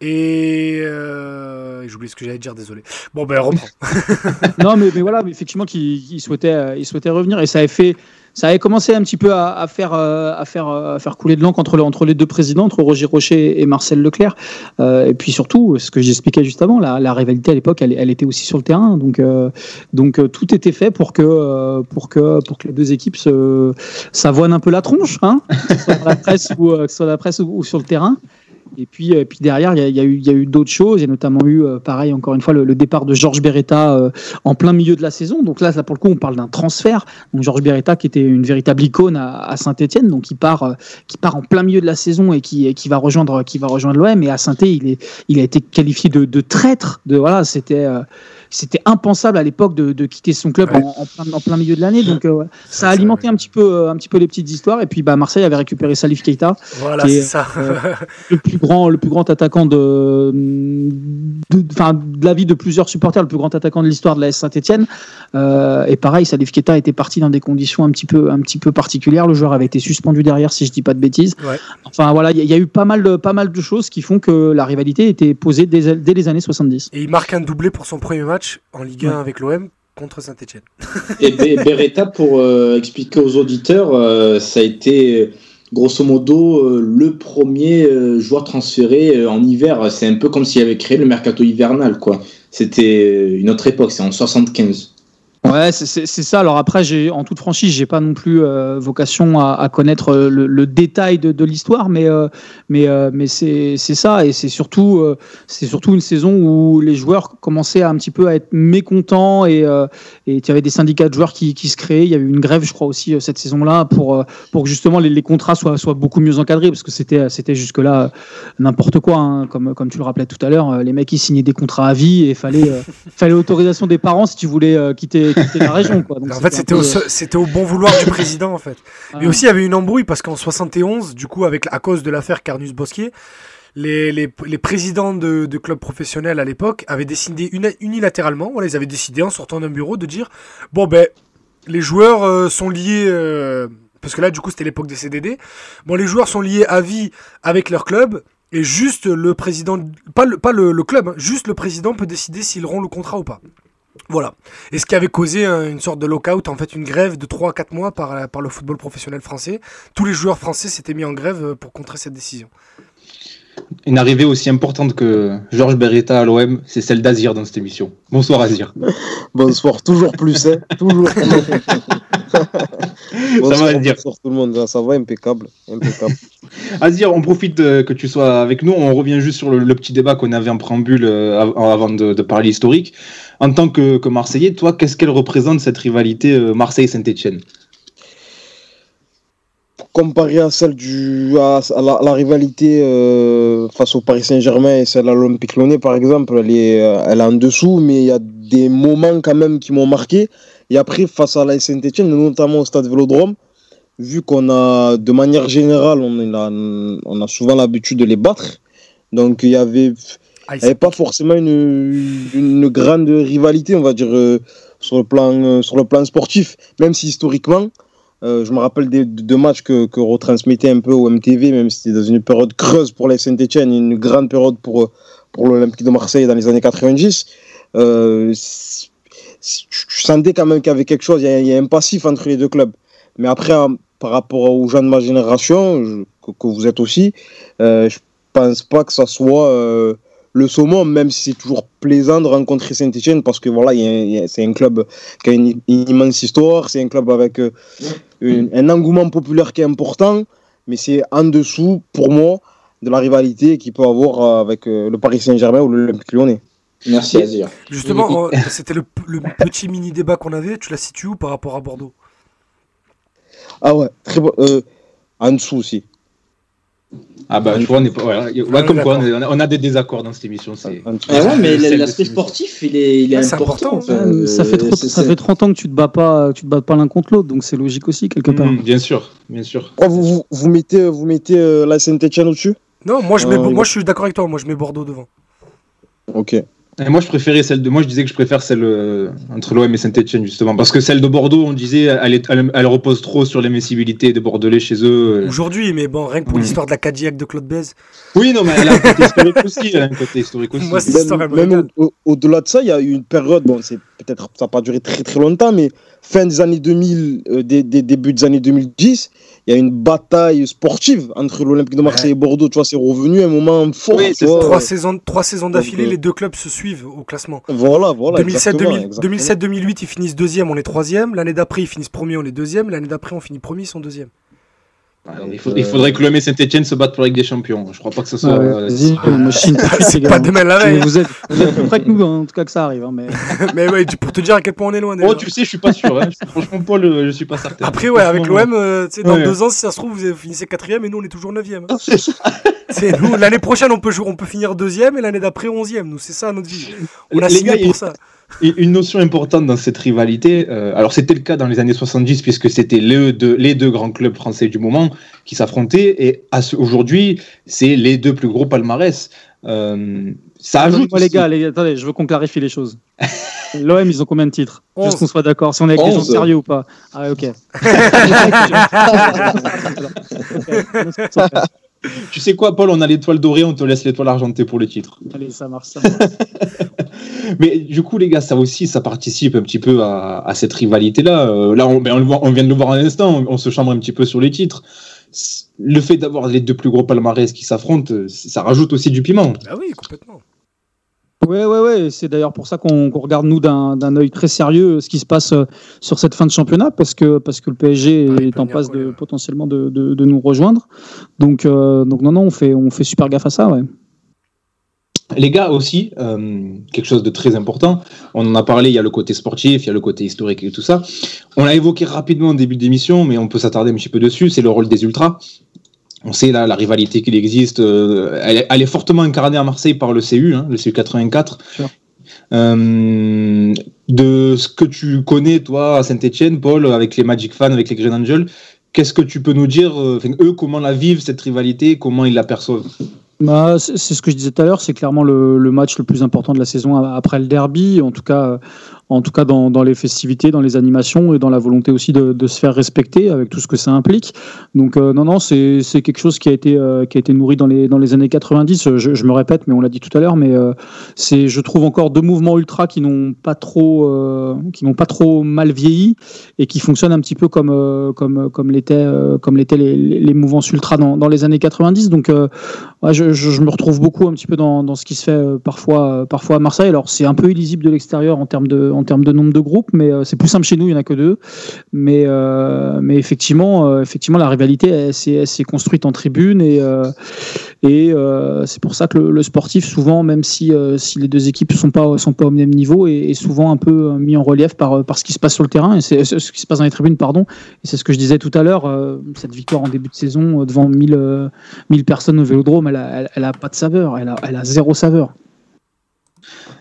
S3: Et euh, j'ai oublié ce que j'allais dire, désolé. Bon, ben reprends. [laughs]
S5: non, mais, voilà, effectivement, qu'il il souhaitait, euh, il souhaitait revenir et ça avait fait. Ça avait commencé un petit peu à, à faire, euh, à, faire, euh, à faire couler de l'encre entre, le- entre les deux présidents, entre Roger Rocher et Marcel Leclerc. Euh, et puis surtout, ce que j'expliquais juste avant, la, la rivalité à l'époque, elle, elle était aussi sur le terrain. Donc, euh, donc euh, tout était fait pour que, pour que, pour que les deux équipes se, s'avoinent un peu la tronche, hein, que ce soit dans la presse ou, que ce soit la presse ou sur le terrain. Et puis, euh, puis derrière, il y a, eu, d'autres choses. Il y a notamment eu, euh, pareil, encore une fois, le, départ de Georges Beretta euh, en plein milieu de la saison. Donc là, pour le coup, on parle d'un transfert. Donc Georges Beretta, qui était une véritable icône à, Saint-Etienne, donc qui part, qui part en plein milieu de la saison et qui, va rejoindre, rejoindre l'OM. Et à saint il, il a été qualifié de, traître. Voilà, c'était. C'était impensable à l'époque de, de quitter son club
S3: Ouais.
S5: en, en plein, en plein milieu de l'année. Donc, euh, ça a alimenté un petit peu, euh, un petit peu les petites histoires. Et puis, bah, Marseille avait récupéré Salif Keita,
S3: Voilà,
S5: Qui est,
S3: c'est ça.
S5: euh, [laughs] le plus grand, le plus grand attaquant de, de, de la vie de plusieurs supporters, le plus grand attaquant de l'histoire de la S Saint-Etienne. Euh, et pareil, Salif Keita était parti dans des conditions un petit peu, un petit peu particulières. Le joueur avait été suspendu derrière, si je dis pas de bêtises.
S3: Ouais.
S5: Enfin voilà, il y, y a eu pas mal de, pas mal de choses qui font que la rivalité était posée dès, dès les années 70.
S3: Et il marque un doublé pour son premier match en Ligue 1
S5: Ouais.
S3: avec l'OM contre Saint-Etienne.
S4: Et Be- [laughs] Beretta, pour euh, expliquer aux auditeurs, euh, ça a été euh, grosso modo euh, le premier euh, joueur transféré euh, en hiver. C'est un peu comme s'il avait créé le mercato hivernal, quoi. C'était une autre époque, c'est en 75.
S5: Ouais, c'est- ça. Alors après, j'ai, en toute franchise, j'ai pas non plus euh, vocation à, connaître euh, le, détail de, l'histoire, mais euh, mais euh, c'est ça, et c'est surtout surtout une saison où les joueurs commençaient un petit peu à être mécontents et il y avait des syndicats de joueurs qui, se créaient. Il y a eu une grève, je crois aussi cette saison-là pour pour que justement les, contrats soient soient beaucoup mieux encadrés parce que c'était c'était jusque là n'importe quoi, hein, comme comme tu le rappelais tout à l'heure. Les mecs ils signaient des contrats à vie et fallait fallait l'autorisation des parents si tu voulais euh, quitter, quitter la région. Quoi. Donc,
S3: en fait, c'était au, bon vouloir du président, en fait. Mais aussi, il y avait une embrouille parce qu'en 71, du coup, avec, à cause de l'affaire Carnus-Bosquier, les, les, les présidents de, de clubs professionnels à l'époque avaient décidé uni- unilatéralement, voilà, ils avaient décidé en sortant d'un bureau de dire bon, ben, les joueurs euh, sont liés. euh, parce que là, du coup, c'était l'époque des CDD. Bon, les joueurs sont liés à vie avec leur club. Et juste le président, pas le, pas le, le club, hein, juste le président peut décider s'ils rompt le contrat ou pas. Voilà. Et ce qui avait causé euh, une sorte de lockout, en fait une grève de 3 à 4 mois par, par le football professionnel français. Tous les joueurs français s'étaient mis en grève euh, pour contrer cette décision.
S2: Une arrivée aussi importante que Georges Beretta à l'OM, c'est celle d'Azir dans cette émission. Bonsoir Azir. [laughs]
S6: Bonsoir, toujours plus, hein, toujours. [laughs] bonsoir,
S2: va, Azir.
S6: bonsoir tout le monde, ça va, impeccable, impeccable. [laughs]
S2: Azir, on profite euh, que tu sois avec nous. On revient juste sur le, le petit débat qu'on avait en préambule euh, av- avant de, de parler historique. En tant que, que Marseillais, toi, qu'est-ce qu'elle représente cette rivalité euh, Marseille-Saint-Etienne
S6: Comparé à celle du, à, à la, la rivalité euh, face au Paris Saint-Germain et celle à l'Olympique Lyonnais, par exemple, elle est, euh, elle est en dessous, mais il y a des moments quand même qui m'ont marqué. Et après, face à la Saint-Etienne, notamment au stade Vélodrome, vu qu'on a, de manière générale, on a, on a souvent l'habitude de les battre. Donc il y avait,
S3: Ah,
S6: il n'y avait pas forcément une, une grande rivalité, on va dire, euh, sur, le plan, sur le plan sportif. Même si historiquement, euh, je me rappelle des deux matchs que, que retransmettait un peu au MTV, même si c'était dans une période creuse pour les Saint-Etienne, une grande période pour, pour l'Olympique de Marseille dans les années 90. Euh, je sentais quand même qu'il y avait quelque chose, il y, a, un passif entre les deux clubs. Mais après, par rapport aux gens de ma génération, que vous êtes aussi, euh, je pense pas que ça soit euh, le saumon, même si c'est toujours plaisant de rencontrer Saint-Etienne, parce que voilà, c'est un club qui a une, une immense histoire, c'est un club avec euh, une- un engouement populaire qui est important, mais c'est en dessous, pour moi, de la rivalité qu'il peut avoir euh, avec euh, le Paris Saint-Germain ou l'Olympique lyonnais.
S4: Merci Azir.
S3: Justement, euh, c'était le, le petit mini débat qu'on avait. Tu l'as situé où par rapport à Bordeaux?
S6: Ah ouais, très bon. euh, en dessous aussi.
S2: Ah bah, tu vois, on est pas. Voilà, ouais,
S3: Ah,
S2: comme quoi, on,
S3: d'accord.
S2: est- on a des désaccords dans cette émission. C'est.
S6: Dessous.
S4: Ah ouais, mais l'aspect sportif, il est, il est
S3: Ah,
S4: important.
S5: ça, fait
S4: euh,
S5: trop-
S4: c'est-
S5: ça
S4: c'est-
S5: fait 30 ans que tu te bats pas, tu te bats pas l'un contre l'autre, donc c'est logique aussi quelque part.
S2: Mm, bien sûr, bien sûr.
S6: Oh, vous, vous, vous mettez, vous mettez euh, la Saint-Etienne au-dessus?
S3: Non, moi je, mets,
S6: Euh,
S3: moi je suis d'accord avec toi. Moi je mets Bordeaux devant.
S6: Ok.
S2: Et moi, je préférais celle de. Moi, je disais que je préfère celle euh, entre l'OM et Saint-Etienne, justement. Parce que celle de Bordeaux, on disait, elle, est- elle- elle repose trop sur l'invincibilité des Bordelais chez eux.
S3: Aujourd'hui, mais bon, rien que pour l'histoire de la Cadillac de Claude Bèze.
S2: Oui, non, mais elle a un côté historique [laughs] aussi. Elle a un côté historique aussi.
S3: Moi, c'est-
S6: Même,
S3: histoire,
S6: au- au-delà de ça, il y a eu une période, bon, c'est peut-être ça n'a pas duré très très longtemps, mais fin des années 2000, euh, des, des débuts des années 2010, il y a une bataille sportive entre l'Olympique de Marseille et Bordeaux. Tu vois, c'est revenu un moment fort.
S2: Oui,
S6: tu
S2: c'est
S6: vois.
S3: Trois saisons, trois saisons d'affilée,
S6: euh,
S3: les deux clubs se suivent au classement.
S6: Voilà, voilà.
S3: 2007,
S6: exactement,
S3: 2000
S6: exactement.
S3: 2007-2008, ils finissent deuxième, on est troisième. L'année d'après, ils finissent premier, on est deuxième. L'année d'après, on finit premier, ils sont deuxième.
S2: Il, faut- il faudrait que l'OM et Saint-Etienne se battent pour la Ligue des Champions. Je crois pas que ce soit.
S5: Ouais,
S2: euh, [laughs]
S3: C'est pas demain la
S5: Mais
S3: veille.
S5: vous êtes, vous êtes plus près que nous, en tout cas que ça arrive. hein, mais... [laughs]
S3: mais ouais, tu- pour te dire à quel point on est loin. déjà.
S2: Oh, tu sais, je suis pas sûr. Hein. [laughs] Franchement, Paul, euh, je suis pas certain.
S3: Après, ouais, avec l'OM, euh, dans
S2: Ouais.
S3: deux ans, si ça se trouve, vous finissez quatrième et nous, on est toujours neuvième. hein.
S2: C'est ça.
S3: L'année prochaine, on peut, jouer, on peut finir deuxième et l'année d'après, onzième. Nous, c'est ça notre vie. On a
S2: Les
S3: signé
S2: gars,
S3: pour ça.
S2: Et une notion importante dans cette rivalité, euh, alors c'était le cas dans les années 70 puisque c'était les deux, les deux grands clubs français du moment qui s'affrontaient et aujourd'hui c'est les deux plus gros palmarès. Euh, ça ajoute
S5: Moi, les gars, les- attendez, je veux qu'on clarifie les choses. [laughs] L'OM, ils ont combien de titres?
S3: Onze.
S5: Juste qu'on soit d'accord, si on est avec des gens
S4: Onze.
S5: sérieux ou pas. Ah, ok. [laughs] [laughs] Ok.
S2: Tu sais quoi, Paul, on a l'étoile dorée, on te laisse l'étoile argentée pour le titre.
S5: Allez, ça marche. Ça marche. [laughs]
S2: Mais du coup, les gars, ça aussi, ça participe un petit peu à, à cette rivalité-là. Euh, là, on, ben, on le voit- on vient de le voir un instant, on, on se chambre un petit peu sur les titres. Le fait d'avoir les deux plus gros palmarès qui s'affrontent, ça rajoute aussi du piment.
S3: Bah oui, complètement.
S5: Ouais, ouais, ouais. C'est d'ailleurs pour ça qu'on regarde, nous, d'un œil très sérieux euh, ce qui se passe euh, sur cette fin de championnat, parce que, parce que le PSG
S3: Ouais, il
S5: est en passe de, potentiellement de, de, de nous rejoindre. Donc, euh, donc non, non, on fait, on fait super gaffe à ça, ouais.
S2: Les gars aussi, euh, quelque chose de très important, on en a parlé, il y a le côté sportif, il y a le côté historique et tout ça. On l'a évoqué rapidement en début d'émission, mais on peut s'attarder un petit peu dessus, c'est le rôle des ultras. On sait là la rivalité qu'il existe, euh, elle, est, elle est fortement incarnée à Marseille par le CU, hein, le CU 84.
S5: Sûr.
S2: Euh, de ce que tu connais toi à Saint-Etienne, Paul, avec les Magic Fans, avec les Green Angels, qu'est-ce que tu peux nous dire, euh, enfin, eux, comment la vivent cette rivalité, comment ils l'aperçoivent
S5: Bah, c'est ce que je disais tout à l'heure, c'est clairement le, le match le plus important de la saison après le derby, en tout cas, en tout cas dans, dans les festivités, dans les animations et dans la volonté aussi de, de se faire respecter avec tout ce que ça implique. Donc euh, non, non, c'est quelque chose qui a été euh, qui a été nourri dans les dans les années 90. Je, je me répète, mais on l'a dit tout à l'heure, mais euh, c'est je trouve encore deux mouvements ultra qui n'ont pas trop euh, qui n'ont pas trop mal vieilli et qui fonctionnent un petit peu comme euh, comme comme l'étaient euh, comme les, les, les mouvances ultra dans, dans les années 90. Donc Je, me retrouve beaucoup un petit peu dans, ce qui se fait euh, parfois, euh, parfois à Marseille. Alors c'est un peu illisible de l'extérieur en termes de, en termes de nombre de groupes, mais euh, c'est plus simple chez nous, il n'y en a que deux. Mais, mais effectivement, effectivement, la rivalité elle, s'est construite en tribune et, c'est pour ça que le, sportif, souvent, même si, si les deux équipes sont pas, sont pas au même niveau, est, souvent un peu mis en relief par, par ce qui se passe sur le terrain et c'est ce qui se passe dans les tribunes, pardon. Et c'est ce que je disais tout à l'heure, cette victoire en début de saison devant 1000, euh, 1000 personnes au Vélodrome, elle a, elle, elle a pas de saveur, elle a, elle a zéro saveur.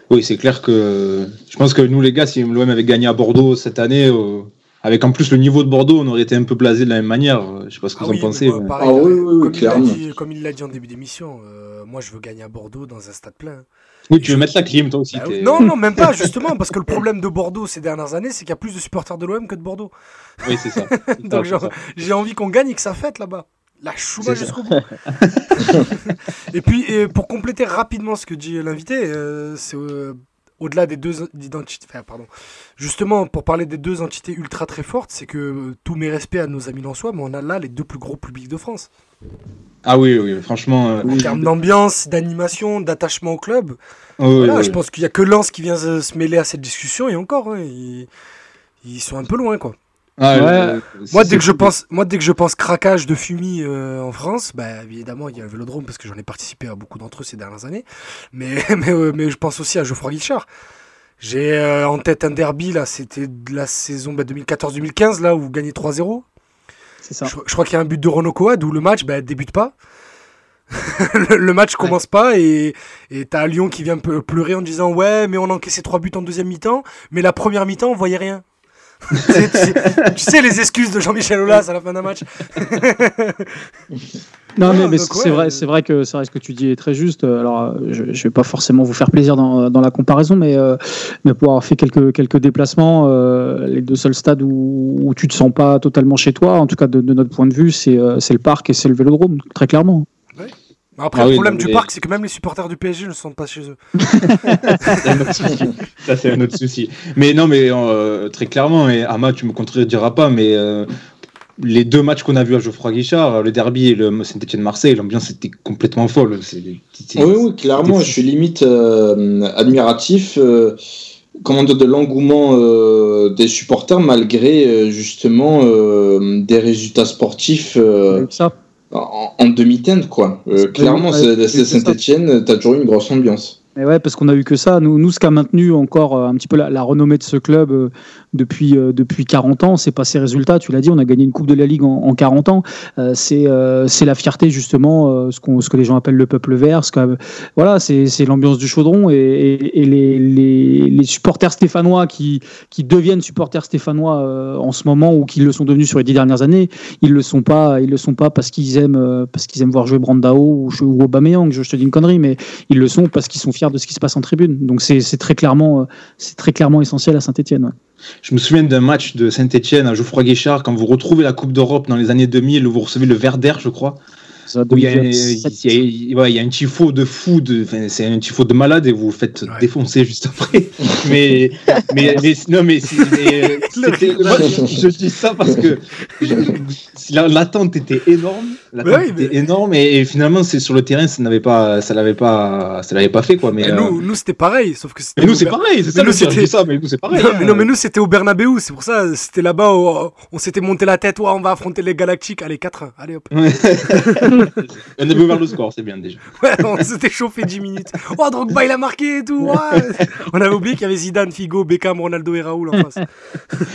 S2: Oui, c'est clair que je pense que nous, les gars, si l'OM avait gagné à Bordeaux cette année, euh, avec en plus le niveau de Bordeaux, on aurait été un peu blasé de la même manière. Je sais pas ce que
S3: Ah
S2: vous
S3: oui,
S2: en pensez.
S3: mais moi,
S2: mais-
S3: pareil,
S4: Ah oui, oui, oui,
S3: comme, il l'a dit, comme il l'a dit en début d'émission, euh, moi je veux gagner à Bordeaux dans un stade plein.
S2: Oui, tu veux mettre la clim, toi aussi.
S3: Bah non, non, même pas, justement, parce que le problème de Bordeaux ces dernières années, c'est qu'il y a plus de supporters de l'OM que de Bordeaux.
S2: Oui, c'est ça. [laughs]
S3: Donc j'ai envie qu'on gagne et que ça fête là-bas. La
S2: ça.
S3: jusqu'au bout. [laughs] et puis, et pour compléter rapidement ce que dit l'invité, euh, c'est euh, au-delà des deux identités. Enfin, pardon. Justement, pour parler des deux entités ultra très fortes, c'est que euh, tous mes respects à nos amis lensois, mais on a là les deux plus gros publics de France.
S2: Ah oui, oui, franchement. euh,
S3: En termes d'ambiance, d'animation, d'attachement au club,
S2: oui,
S3: voilà,
S2: oui,
S3: je
S2: oui.
S3: pense qu'il y a que Lens qui vient se, se mêler à cette discussion et encore, hein, ils, ils sont un peu loin quoi.
S2: Ah,
S5: Ouais.
S2: euh,
S3: Moi dès que je pense, moi dès que je pense craquage de fumis euh, en France, bah évidemment il y a le Vélodrome parce que j'en ai participé à beaucoup d'entre eux ces dernières années, mais [laughs] mais, euh, mais je pense aussi à Geoffroy Guichard. J'ai euh, en tête un derby là, c'était de la saison bah, 2014-2015 là où vous gagnez 3-0.
S5: C'est ça.
S3: Je, je crois qu'il y a un but de Renaud Coad où le match bah, débute pas. [laughs] le, le match commence pas et et t'as Lyon qui vient peu- pleurer en disant ouais mais on a encaissé trois buts en deuxième mi-temps mais la première mi-temps on voyait rien. Tu, sais, [laughs] tu sais les excuses de Jean-Michel Aulas à la fin d'un match.
S5: Non, mais, c'est
S3: ouais,
S5: vrai,
S3: euh,
S5: c'est vrai que c'est vrai ce que tu dis est très juste. Alors, euh, je, je vais pas forcément vous faire plaisir dans, dans la comparaison, mais euh, mais pour avoir fait quelques quelques déplacements, euh, les deux seuls stades où, où tu te sens pas totalement chez toi, en tout cas de, de notre point de vue, c'est euh, c'est le parc et c'est le Vélodrome, très clairement.
S3: Après,
S2: Ah
S3: le
S2: oui,
S3: problème du
S2: mais-
S3: parc, c'est que même les supporters du PSG ne se sentent pas chez eux. [laughs]
S2: C'est un autre souci. Ça, c'est un autre souci. Mais non, mais euh, très clairement, et Ama, tu me contrediras pas, mais euh, les deux matchs qu'on a vus à Geoffroy Guichard, le derby et le Saint-Etienne-Marseille, l'ambiance était complètement folle.
S4: Oui, oui, clairement, je suis limite euh, admiratif. euh, comment dire, de l'engouement euh, des supporters malgré euh, justement euh, des résultats sportifs euh,
S5: Ça,
S4: en, en demi-teinte quoi. Euh, clairement, c'est. Saint-Etienne, t'as toujours une grosse ambiance.
S5: Ouais, parce qu'on a eu que ça. Nous, ce qui a maintenu encore euh, un petit peu la, renommée de ce club euh, depuis, euh, depuis 40 ans, c'est pas ses résultats. Tu l'as dit, on a gagné une Coupe de la Ligue en, en 40 ans. C'est c'est la fierté, justement, ce, qu'on ce que les gens appellent le peuple vert. Voilà, c'est l'ambiance du chaudron et, les, les, supporters stéphanois qui, qui deviennent supporters stéphanois en ce moment ou qui le sont devenus sur les dix dernières années, ils le sont pas, ils le sont pas parce qu'ils aiment, parce aiment voir jouer Brandao ou, ou Aubameyang. Je, je te dis une connerie, mais ils le sont parce qu'ils sont fiers de ce qui se passe en tribune. Donc c'est très clairement, euh, très clairement essentiel à Saint-Etienne.
S2: Je me souviens d'un match de Saint-Etienne à Geoffroy Guichard, quand vous retrouvez la Coupe d'Europe dans les années 2000, où vous recevez le Verder, je crois. Où il y, a, il y a- ouais, il y a un tifo de fou, de, c'est un tifo de malade et vous vous faites
S3: Ouais.
S2: défoncer juste après. [laughs] mais, mais, mais- non, mais, mais, c'était- moi, je dis ça parce que je- la- l'attente était énorme, l'attente
S3: oui,
S2: était
S3: mais-
S2: énorme et, et finalement c'est sur le terrain ça n'avait pas, ça l'avait pas, ça l'avait pas fait quoi. Mais,
S3: Et
S2: euh,
S3: nous, nous c'était pareil, sauf que c'était.
S2: mais nous c'est pareil, c'est ça
S3: nous,
S2: je
S3: c'était-
S2: ça, mais nous c'est pareil.
S3: Non,
S2: hein.
S3: mais, non, mais nous c'était au Bernabeu, c'est pour ça, c'était là-bas, où on s'était monté la tête, ouais, on va affronter les Galactiques, allez 4-1, allez hop. [laughs] [laughs]
S2: On avait ouvert le score, c'est bien déjà. [laughs]
S3: Ouais, on s'était chauffé 10 minutes. Oh, Drogba il a marqué et tout. [laughs] On avait oublié qu'il y avait Zidane, Figo, Beckham, Ronaldo et Raoul en face.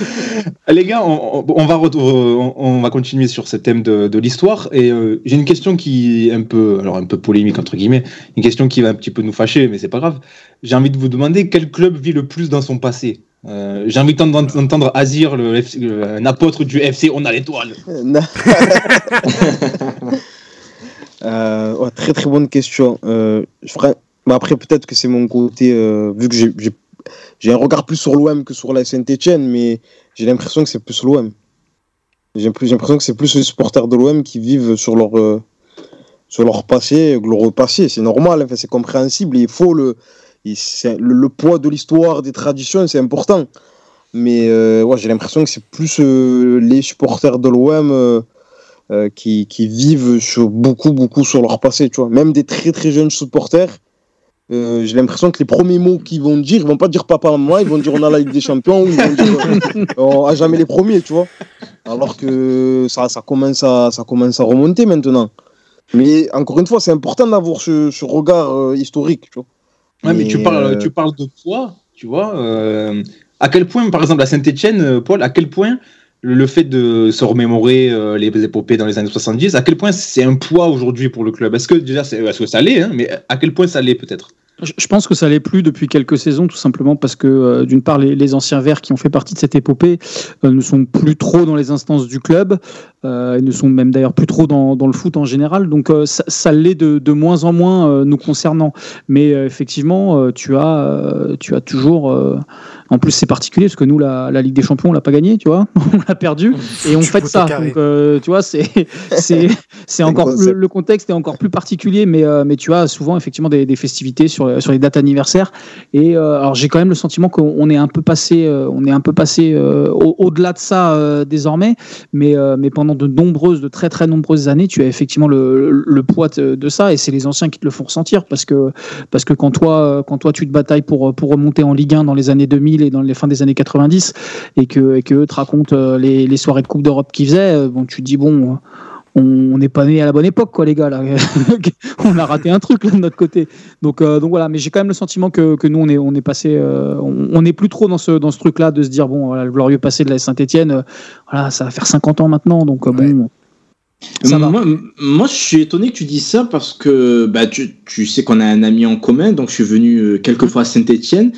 S3: [laughs]
S2: Les gars, on, va, on, on va continuer sur ce thème de, de l'histoire. Et euh, j'ai une question qui est un peu, alors un peu polémique, entre guillemets. Une question qui va un petit peu nous fâcher, mais c'est pas grave. J'ai envie de vous demander quel club vit le plus dans son passé Euh, J'ai envie d'entendre d'entendre Azir, le FC le- un apôtre du FC, on a l'étoile.
S6: Euh, très très bonne question. Euh, après, peut-être que c'est mon côté, euh, vu que j'ai- un regard plus sur l'OM que sur la Saint-Etienne, mais j'ai l'impression que c'est plus l'OM. J'ai l'impression que c'est plus les supporters de l'OM qui vivent sur leur, sur leur passé, glorieux passé. C'est normal, c'est compréhensible. Il faut le, le, poids de l'histoire, des traditions, c'est important. Mais j'ai l'impression que c'est plus les supporters de l'OM euh, qui, qui vivent sur beaucoup, beaucoup sur leur passé, tu vois. Même des très, très jeunes supporters, euh, j'ai l'impression que les premiers mots qu'ils vont dire, ils vont pas dire papa, maman, ils vont dire on a la Ligue des Champions, ou ils vont dire euh, on a jamais les premiers, tu vois. Alors que ça, ça, commence à, ça commence à remonter maintenant. Mais encore une fois, c'est important d'avoir ce, ce regard euh, historique, tu vois.
S2: Ouais, mais tu parles, tu parles de poids, tu vois. à quel point, par exemple, à Saint-Etienne, Paul, à quel point le, fait de se remémorer euh, les épopées dans les années 70, à quel point c'est un poids aujourd'hui pour le club? Est-ce que déjà, c'est, est-ce que ça l'est, hein, mais à quel point ça l'est peut-être?
S5: Je pense que ça l'est plus depuis quelques saisons, tout simplement parce que, euh, d'une part, les, les anciens Verts qui ont fait partie de cette épopée euh, ne sont plus trop dans les instances du club, euh, et ne sont même d'ailleurs plus trop dans, dans le foot en général. Donc, euh, ça, ça l'est de, de moins en moins euh, nous concernant. Mais euh, effectivement, euh, tu as, euh, tu as toujours. euh, en plus, c'est particulier parce que nous, la, la Ligue des Champions, on l'a pas gagnée, tu vois, [laughs] on l'a perdue et on
S3: Tu
S5: fête ça. Donc, euh, tu vois, c'est, [laughs] c'est, c'est encore le, le contexte est encore plus particulier, mais, euh, mais tu as souvent effectivement des, des festivités sur, sur les dates anniversaires. Et euh, alors j'ai quand même le sentiment qu'on est un peu passé, euh, on est un peu passé euh, au- au-delà de ça euh, désormais. Mais, euh, mais de nombreuses, de très très nombreuses années, tu as effectivement le, le poids de, ça, et c'est les anciens qui te le font ressentir parce que parce que quand toi, quand toi tu te batailles pour pour remonter en Ligue 1 dans les années 2000 et dans les fins des années 90, et que et que te racontent euh, les, les soirées de Coupe d'Europe qu'ils faisaient, euh, bon tu te dis bon. Euh, on n'est pas né à la bonne époque, quoi, les gars. Là. [laughs] on a raté un truc là, de notre côté. Donc, euh, donc voilà. Mais j'ai quand même le sentiment que, que nous, on est, on est passé, euh, on n'est plus trop dans ce, dans ce truc-là de se dire bon, voilà, le glorieux passé de la Saint-Etienne, voilà, ça va faire 50 ans maintenant. Donc euh, bon, ça va.
S4: Moi, moi, je suis étonné que tu dises ça parce que bah, tu, tu sais qu'on a un ami en commun, donc je suis venu euh, quelques fois à Saint-Etienne.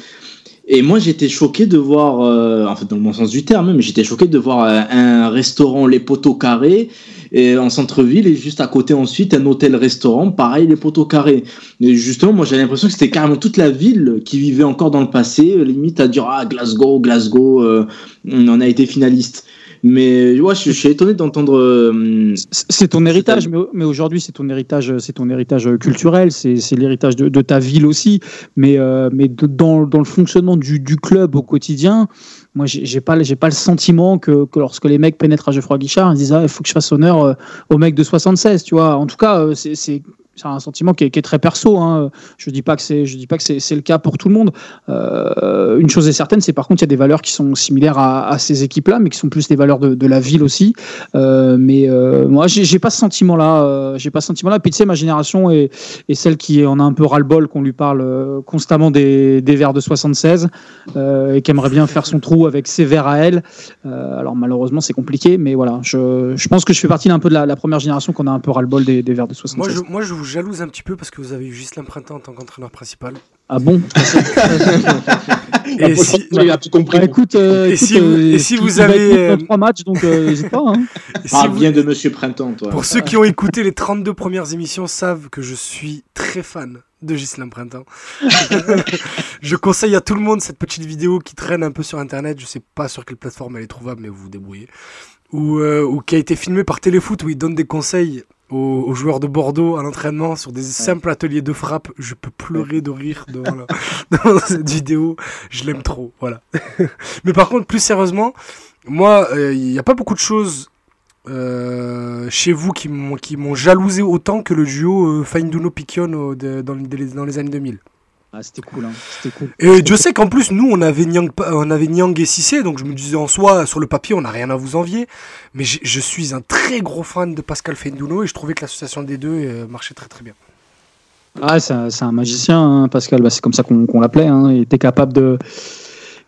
S4: Et moi, j'étais choqué de voir, euh, en fait, dans le bon sens du terme, mais j'étais choqué de voir euh, un restaurant Les Poteaux Carrés et en centre-ville et juste à côté ensuite un hôtel-restaurant, pareil, Les Poteaux Carrés. Et justement, moi, j'avais l'impression que c'était carrément toute la ville qui vivait encore dans le passé, limite à dire, ah, Glasgow, Glasgow, euh, on en a été finaliste. Mais ouais, je, je suis étonné d'entendre. euh,
S5: C'est ton héritage, mais, mais aujourd'hui c'est ton héritage, c'est ton héritage culturel, c'est l'héritage de, de ta ville aussi. Mais, euh, mais de- dans, dans le fonctionnement du, du club au quotidien, moi j'ai pas, j'ai pas le sentiment que, que lorsque les mecs pénètrent à Geoffroy Guichard, ils disent ah il faut que je fasse honneur euh, au mec de 76, tu vois. En tout cas, c'est c'est un sentiment qui est, qui est très perso. Hein. Je dis pas que c'est, je dis pas que c'est c'est le cas pour tout le monde. Euh, une chose est certaine, c'est par contre il y a des valeurs qui sont similaires à, à ces équipes-là, mais qui sont plus des valeurs de, de la ville aussi. Euh, mais euh, moi, j'ai j'ai pas ce sentiment-là. Euh, j'ai pas ce sentiment-là. Puis tu sais, ma génération est, est celle qui en a un peu ras-le-bol qu'on lui parle euh, constamment des, des verts de 76 euh, et qui aimerait bien faire son trou avec ses verts à elle. Euh, alors malheureusement, c'est compliqué, mais voilà. Je, je pense que je fais partie d'un peu de la, la première génération qu'on a un peu ras-le-bol des, des verts de 76.
S3: Moi je, moi, je vous jalouse un petit peu parce que vous avez eu Gislain Printemps en tant qu'entraîneur principal.
S5: Ah bon [laughs]
S3: Et si,
S2: Il a tout compris.
S5: Bah, écoute, euh,
S3: Et
S5: écoute,
S3: si vous-
S5: euh,
S3: et si
S5: il
S3: vous
S5: va
S3: avez, euh,
S5: trois matchs, donc euh, n'hésite pas. Hein. [laughs]
S3: si
S4: Parle
S3: vous-
S4: bien de Monsieur Printemps, toi.
S3: Pour ceux qui ont écouté les 32 premières émissions savent que je suis très fan de Gislain Printemps. [laughs] je conseille à tout le monde cette petite vidéo qui traîne un peu sur internet, je sais pas sur quelle plateforme elle est trouvable mais vous vous débrouillez. Ou, euh, ou qui a été filmée par Téléfoot où il donne des conseils aux, aux joueurs de Bordeaux à l'entraînement sur des simples ateliers de frappe. Je peux pleurer de rire devant, la- [laughs] devant cette vidéo. Je l'aime trop, voilà. [laughs] mais par contre, plus sérieusement, moi, euh, il n'y a pas beaucoup de choses euh, chez vous qui m'ont jalousé autant que le duo euh, Fainduno dans les années 2000.
S5: Ah, c'était cool, hein. c'était cool.
S3: Et Dieu sait qu'en plus nous on avait Nyang, on avait Nyang et Cissé, donc je me disais en soi sur le papier on n'a rien à vous envier, mais je suis un très gros fan de Pascal Fainduno et je trouvais que l'association des deux euh, marchait très très bien.
S5: Ah, c'est un, c'est un magicien, hein, Pascal. Bah, c'est comme ça qu'on qu'on l'appelait. Hein. Il était capable de,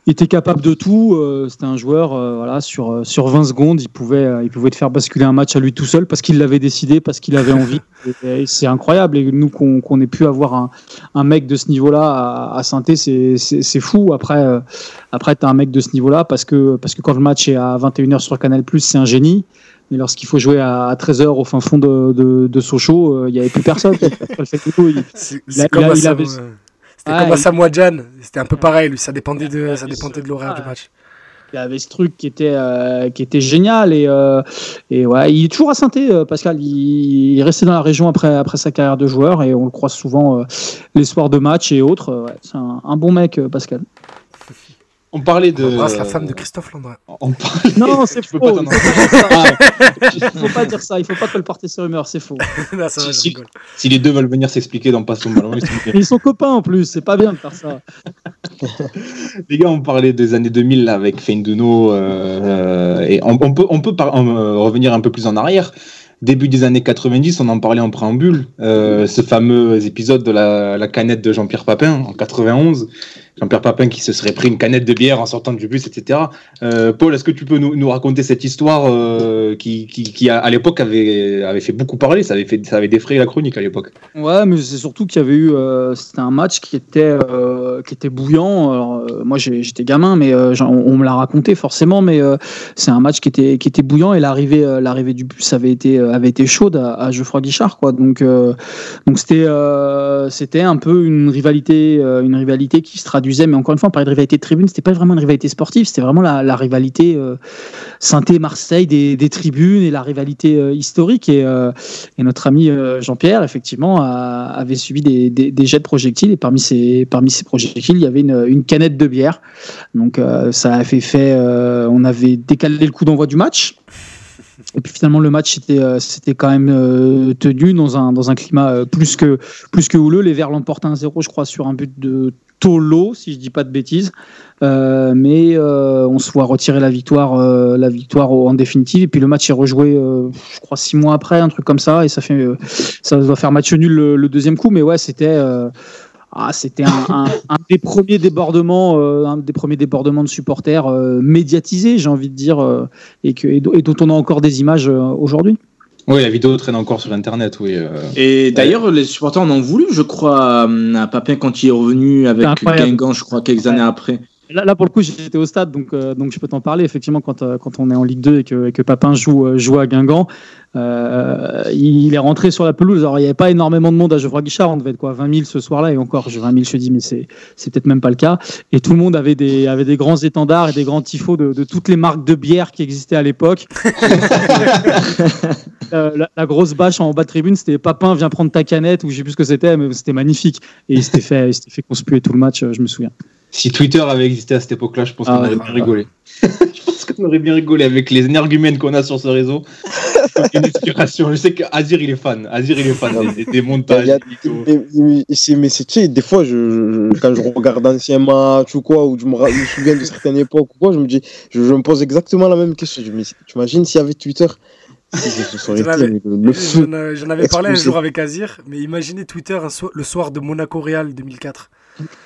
S5: il était capable de tout. euh, C'était un joueur, euh, voilà, sur euh, sur 20 secondes, il pouvait, euh, il pouvait te faire basculer un match à lui tout seul parce qu'il l'avait décidé, parce qu'il avait envie. [laughs] Et- et c'est incroyable. Et nous qu'on qu'on ait pu avoir un, un mec de ce niveau-là à, à Saint-Étienne, c'est- fou. Après, euh, après, t'as un mec de ce niveau-là parce que parce que quand le match est à 21h sur Canal+, c'est un génie. Mais lorsqu'il faut jouer à 13h au fin fond de, de, de Sochaux, euh, il n'y avait plus personne. [laughs] Il-
S3: C'est comme,
S5: avait-
S3: c'était
S5: Ah,
S3: comme à
S5: il-
S3: Samoa c'était un peu pareil, lui, ça dépendait de, ça dépendait de l'horaire du match.
S5: il y avait ce truc qui était euh, qui était génial et euh, et ouais il est toujours à saint Pascal. Il, il est resté dans la région après après sa carrière de joueur et on le croise souvent euh, les soirs de match et autres. Euh, ouais, c'est un, un bon mec euh, Pascal
S2: On parlait de.
S3: On embrasse la femme de Christophe Landrin.
S2: On parlait-
S5: non c'est faux
S2: pas
S5: il
S2: t'en-
S5: faut pas dire ça il faut pas te le porter ces rumeurs c'est faux [laughs]
S3: Là, ça va,
S2: Si, si. les deux veulent venir s'expliquer dans Passe ton ballon, ils
S5: ils sont copains en plus c'est pas bien de faire ça [laughs]
S2: Les gars, on parlait des années 2000 là, avec Feinduno euh, et on, on peut, on peut par- euh, revenir un peu plus en arrière. Début des années 90, on en parlait en préambule, euh, ce fameux épisode de la, la canette de Jean-Pierre Papin en 91. Jean-Pierre Papin qui se serait pris une canette de bière en sortant du bus, etc. Euh, Paul, est-ce que tu peux nous, raconter cette histoire euh, qui, qui, qui, à, l'époque avait, avait fait beaucoup parler, ça avait, fait, ça avait défrayé la chronique à l'époque?
S5: Ouais, mais c'est surtout qu'il y avait eu. euh, C'était un match qui était, qui était bouillant. Moi, j'étais gamin, mais on, me l'a raconté forcément. Mais c'est un match qui était, qui était bouillant et l'arrivée, l'arrivée du bus avait été, avait été chaude à, Geoffroy Guichard, quoi. Donc, donc c'était, c'était un peu une rivalité, une rivalité qui se Mais encore une fois, on parlait de rivalité de tribune. C'était pas vraiment une rivalité sportive. C'était vraiment la, rivalité euh, Saint-Marseille des, tribunes et la rivalité euh, historique. Et, euh, et notre ami euh, Jean-Pierre, effectivement, avait subi des, jets de projectiles. Et parmi ces, projectiles, il y avait une, canette de bière. Donc ça a fait fait. on avait décalé le coup d'envoi du match. Et puis finalement, le match c'était euh, c'était quand même euh, tenu dans un, dans un climat euh, plus que, plus que houleux. Les Verts l'emportent 1-0, je crois, sur un but de Tolo, si je dis pas de bêtises. Mais on se voit retirer la victoire, la victoire en définitive. Et puis le match est rejoué, je crois, six mois après, un truc comme ça. Et ça fait, ça doit faire match nul le deuxième coup. Mais ouais, c'était. Ah, c'était un, un- un des premiers débordements, euh, un des premiers débordements de supporters euh, médiatisés, j'ai envie de dire, euh, et, que, dont on a encore des images euh, aujourd'hui.
S2: Oui, la vidéo traîne encore sur Internet, oui. euh.
S4: Et d'ailleurs, les supporters en ont voulu, je crois, à, Papin quand il est revenu avec. Guingamp, je crois, quelques années après.
S5: Là, là, pour le coup, j'étais au stade, donc, euh, donc je peux t'en parler. Effectivement, quand, euh, quand on est en Ligue 2 et que, et que Papin joue, euh, joue à Guingamp, euh, il est rentré sur la pelouse. Alors, il n'y avait pas énormément de monde à Geoffroy Guichard. On devait être quoi, 20 000 ce soir-là. Et encore, je 20 000, je dis, mais c'est, c'est peut-être même pas le cas. Et tout le monde avait des, avait des grands étendards et des grands tifos de, de toutes les marques de bière qui existaient à l'époque. [laughs] Euh, la, la grosse bâche en bas de tribune, c'était Papin, viens prendre ta canette, ou je sais plus ce que c'était, mais c'était magnifique. Et il s'était fait, il s'était fait conspuer tout le match, euh, je me souviens.
S2: Si Twitter avait existé à cette époque-là, je pense
S5: Ah
S2: qu'on
S5: ouais.
S2: aurait bien rigolé. [laughs] je pense qu'on aurait bien rigolé avec les énergumènes qu'on a sur ce réseau. [laughs] Inspiration. Je sais qu'Azir, il est fan. Azir, il est fan des, des- montages.
S6: A-. Mais, mais c'est, mais c'est, tu sais, des fois, je, je- quand je regarde d'anciens matchs ou quoi, ou je me, ra- je me souviens de certaines époques ou quoi, je me dis, je, je me pose exactement la même question. Je me dis, tu imagines s'il y avait Twitter? [laughs]
S3: J'en avais- parlé un jour avec Azir, mais imaginez Twitter so- le soir de Monaco-Real 2004.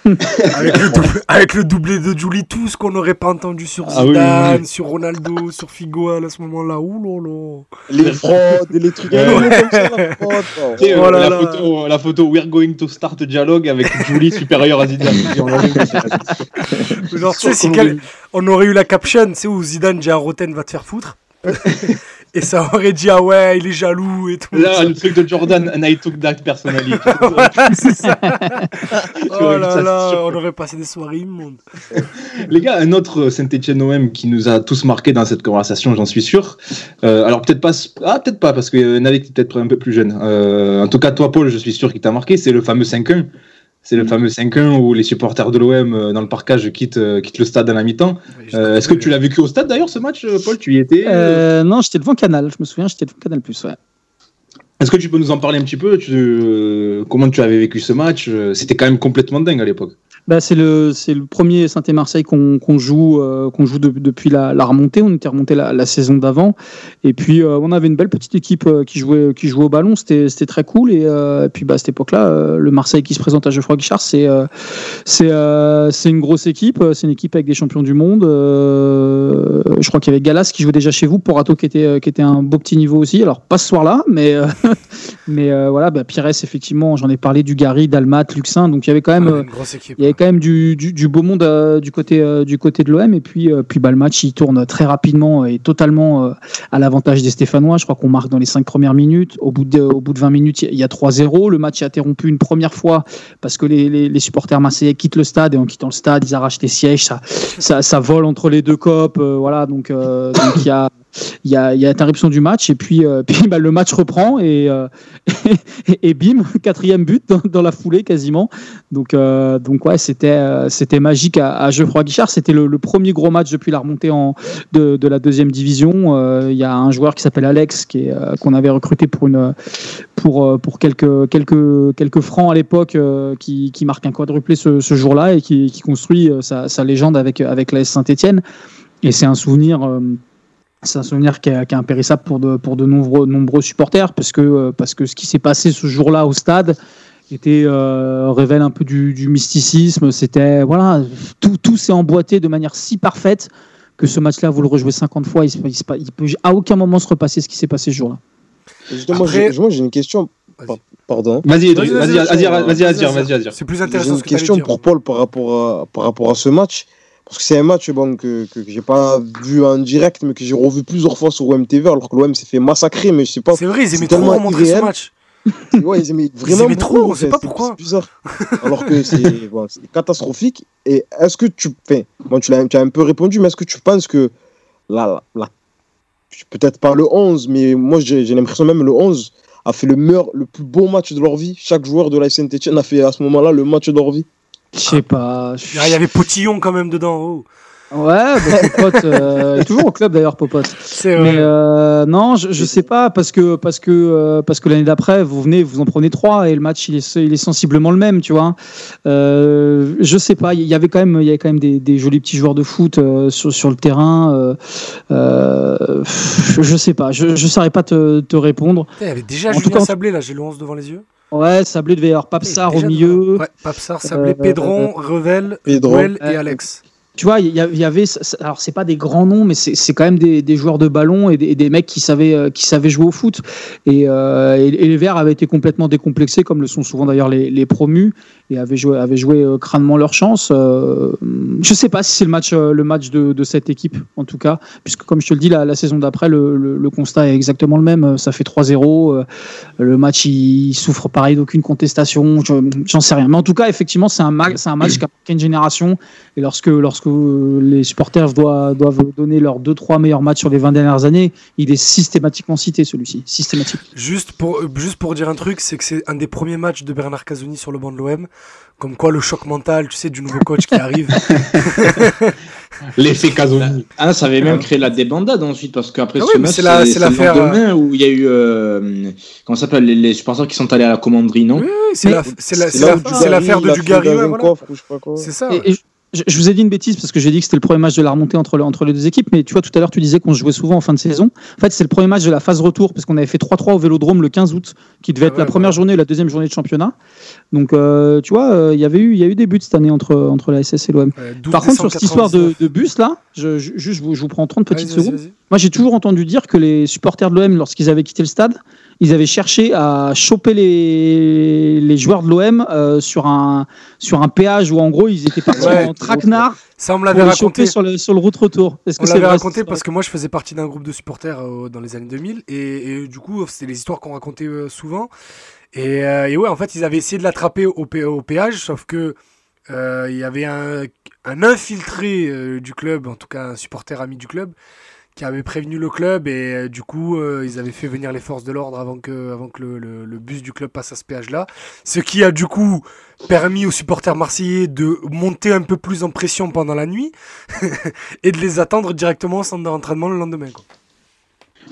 S3: Avec, le double- avec le doublé de Julie, tout ce qu'on n'aurait pas entendu sur
S2: Ah oui,
S3: Zidane,
S2: oui, oui.
S3: sur Ronaldo, sur Figo à ce moment-là. Ouh là là.
S6: Les fraudes, les trucs
S2: Ouais.
S6: comme ça, la fraude. oh.
S3: Oh
S2: euh,
S3: là
S2: la,
S3: là.
S2: photo, la photo We're going to start dialogue avec Julie supérieure à Zidane. On l'avait vu, c'est-
S3: Genre, tu sais, si quel- on aurait eu la caption, sais, où Zidane dit à Roten va te faire foutre. [laughs] et ça aurait dit, ah ouais, il est jaloux et tout.
S2: Là, le truc de Jordan, and I took that personally. [laughs]
S3: Voilà, c'est ça. [laughs] oh là là, on aurait passé des soirées immondes.
S2: Les gars, un autre Saint-Etienne OM qui nous a tous marqué dans cette conversation, j'en suis sûr. Euh, alors peut-être pas, ah peut-être pas parce que Navik est peut-être un peu plus jeune. Euh, en tout cas, toi, Paul, je suis sûr qu'il t'a marqué. C'est le fameux 5-1. C'est le fameux 5-1 où les supporters de l'OM euh, dans le parcage quittent, euh, quittent le stade à la mi-temps. Euh, Est-ce que tu l'as vécu au stade d'ailleurs ce match, Paul? Tu y étais
S5: Euh, non, j'étais devant Canal, je me souviens, j'étais devant Canal Plus. Ouais.
S2: Est-ce que tu peux nous en parler un petit peu? Tu, euh, Comment tu avais vécu ce match? C'était quand même complètement dingue à l'époque.
S5: Bah, c'est le c'est le premier Saint-Marseille qu'on joue euh, qu'on joue de- depuis la, la remontée. On était remonté la, la saison d'avant et puis euh, on avait une belle petite équipe euh, qui jouait qui jouait au ballon. C'était c'était très cool et, euh, et puis bah à cette époque-là, le Marseille qui se présente à Geoffroy Guichard, c'est c'est c'est une grosse équipe. C'est une équipe avec des champions du monde. Je crois qu'il y avait Galas qui jouait déjà chez vous, Porato qui était qui était un beau petit niveau aussi. Alors pas ce soir-là, mais [laughs] mais voilà, bah, Pires effectivement, j'en ai parlé du Gary, Dalmat, Luxin. Donc il y avait quand même
S3: Ouais, une grosse équipe.
S5: il y avait quand même du, beau monde euh, du côté euh, du côté de l'OM et puis euh, puis bah, le match il tourne très rapidement et totalement à l'avantage des Stéphanois. Je crois qu'on marque dans les cinq premières minutes. Au bout de au bout de 20 minutes, il y a 3-0. Le match est interrompu une première fois parce que les, les, supporters marseillais quittent le stade et en quittant le stade, ils arrachent les sièges. Ça ça, ça vole entre les deux copes. voilà donc euh, donc il y a il y a, il y a interruption du match et puis, puis bah, le match reprend [laughs] et, et, bim, quatrième but dans, dans la foulée quasiment. Donc, euh, donc ouais, c'était euh, c'était magique à, à Geoffroy Guichard. C'était le, premier gros match depuis la remontée en, de, la deuxième division. Euh, Il y a un joueur qui s'appelle Alex qui est, euh, qu'on avait recruté pour une pour pour quelques quelques quelques francs à l'époque qui, qui marque un quadruplé ce, ce jour-là et qui, construit sa, sa légende avec avec l'AS Saint-Étienne. Et c'est un souvenir. c'est un souvenir qui est, qui est impérissable pour de, pour de nombreux, nombreux supporters parce que, parce que ce qui s'est passé ce jour-là au stade était, euh, révèle un peu du, du mysticisme. C'était voilà, tout, tout s'est emboîté de manière si parfaite que ce match-là, vous le rejouez 50 fois, il, se- il, se- il peut à aucun moment se repasser ce qui s'est passé ce jour-là.
S6: Justement,
S3: Après-
S6: j'ai- moi, j'ai une question.
S3: Vas-y.
S6: Par- Pardon.
S2: Vas-y,
S3: Vas-y,
S2: vas-y,
S3: vas-y,
S2: vas-y.
S3: C'est plus
S6: J'ai
S3: intéressant
S6: une
S3: que t'allais
S6: question pour Paul par rapport à, par rapport à ce match. Parce que c'est un match bon, que, que, que j'ai pas vu en direct, mais que j'ai revu plusieurs fois sur OMTV, alors que l'OM s'est fait massacrer, mais je sais pas.
S3: C'est vrai, ils
S6: c'est
S3: aimaient trop
S6: tellement
S3: montrer ce match.
S6: Ouais, ils aimaient vraiment
S3: aimaient trop, on sait pas pourquoi.
S6: C'est bizarre. Alors que c'est [laughs] bon, catastrophique. Et est-ce que tu. Enfin, bon, tu, l'as, tu as un peu répondu, mais est-ce que tu penses que. Là, là, peut-être pas le 11, mais moi j'ai, j'ai l'impression même le 11 a fait le meilleur, le plus beau match de leur vie. Chaque joueur de la Saint-Etienne a fait à ce moment-là le match de leur vie.
S5: Je sais pas.
S3: Ah, Il y avait Potillon quand même dedans. oh.
S5: Ouais, bah, Popote, euh, il est toujours au club d'ailleurs, Popote.
S3: C'est
S5: Mais
S3: vrai.
S5: euh, non, je, je sais pas parce que parce que euh, parce que l'année d'après, vous venez, vous en prenez trois et le match il est il est sensiblement le même, tu vois. Euh, je sais pas, il y avait quand même il y avait quand même des, des jolis petits joueurs de foot euh, sur sur le terrain. Euh, euh, je, je sais pas, je je saurais pas te, te répondre.
S3: Il y avait déjà
S5: en tout
S3: Julien
S5: cas,
S3: Sablé, là, j'ai le 11 devant les yeux.
S5: Ouais, Sablé devait y avoir Papsar au milieu.
S3: Ouais, Papsar, Sablé,
S5: Euh,
S3: Pédron, Revel,
S6: Pédron.
S3: Well et
S5: Euh,
S3: Alex.
S5: Tu vois, il y, avait, alors c'est pas des grands noms, mais c'est quand même des, des joueurs de ballon et des, des mecs qui savaient, euh, qui savaient jouer au foot. Et, euh, et- et les Verts avaient été complètement décomplexés, comme le sont souvent d'ailleurs les, les promus, et avaient joué, avaient joué euh, crânement leur chance. Euh, je sais pas si c'est le match, euh, le match de, cette équipe, en tout cas, puisque comme je te le dis, la, saison d'après, le, le- constat est exactement le même. Ça fait 3-0. euh, le match, il souffre pareil d'aucune contestation. Je- J'en sais rien. Mais en tout cas, effectivement, c'est un, un match qui a marqué une génération. Et lorsque, lorsque les supporters doivent, doivent donner leurs 2-3 meilleurs matchs sur les 20 dernières années, il est systématiquement cité, celui-ci. Systématique.
S3: Juste pour, juste pour dire un truc, c'est que c'est un des premiers matchs de Bernard Casoni sur le banc de l'OM. Comme quoi, le choc mental, tu sais, du nouveau coach qui arrive. [laughs]
S2: L'effet Casoni.
S4: Ah, ça avait même créé la débandade ensuite, parce qu'après
S3: Ah
S4: ce
S3: oui,
S4: match,
S3: c'est la- l'affaire,
S4: le lendemain où il y a eu. Euh, comment ça s'appelle les, les supporters qui sont allés à la commanderie, non
S3: Oui, oui, c'est la- la- la- l'affaire
S6: il
S3: de Dugarry. C'est ça.
S5: Et-
S3: ouais.
S5: et je, je- je vous ai dit une bêtise parce que j'ai dit que c'était le premier match de la remontée entre, le- entre les deux équipes, mais tu vois, tout à l'heure, tu disais qu'on se jouait souvent en fin de saison. En fait, c'est le premier match de la phase retour parce qu'on avait fait 3-3 au vélodrome le 15 août, qui devait
S3: Ah
S5: être
S3: ouais,
S5: la première journée et la deuxième journée de championnat. Donc, euh, tu vois, euh, il y avait eu, il y a eu des buts cette année entre, entre la SS et l'OM.
S3: 12
S5: Par contre, sur cette histoire de, de bus, là, je, je- juste, je vous, je vous prends 30 petites
S3: 99. Vas-y,
S5: secondes. Moi, j'ai toujours entendu dire que les supporters de l'OM, lorsqu'ils avaient quitté le stade, ils avaient cherché à choper les, les joueurs de l'OM euh, sur, un, sur un péage où, en gros, ils étaient partis
S3: Ouais.
S5: en traquenard
S3: Ça, on me l'avait raconté.
S5: sur le, sur le route retour. Est-ce que
S3: On
S5: c'est vrai,
S3: raconté parce que moi je faisais partie d'un groupe de supporters euh, dans les années 2000 et, et du coup c'était les histoires qu'on racontait euh, souvent et, euh, et ouais en fait ils avaient essayé de l'attraper au, au péage sauf que euh, il y avait un, un infiltré euh, du club en tout cas un supporter ami du club qui avait prévenu le club et euh, du coup euh, ils avaient fait venir les forces de l'ordre avant que, avant que le, le- le bus du club passe à ce péage là ce qui a du coup permis aux supporters marseillais de monter un peu plus en pression pendant la nuit [laughs] et de les attendre directement au centre d'entraînement le lendemain. Quoi.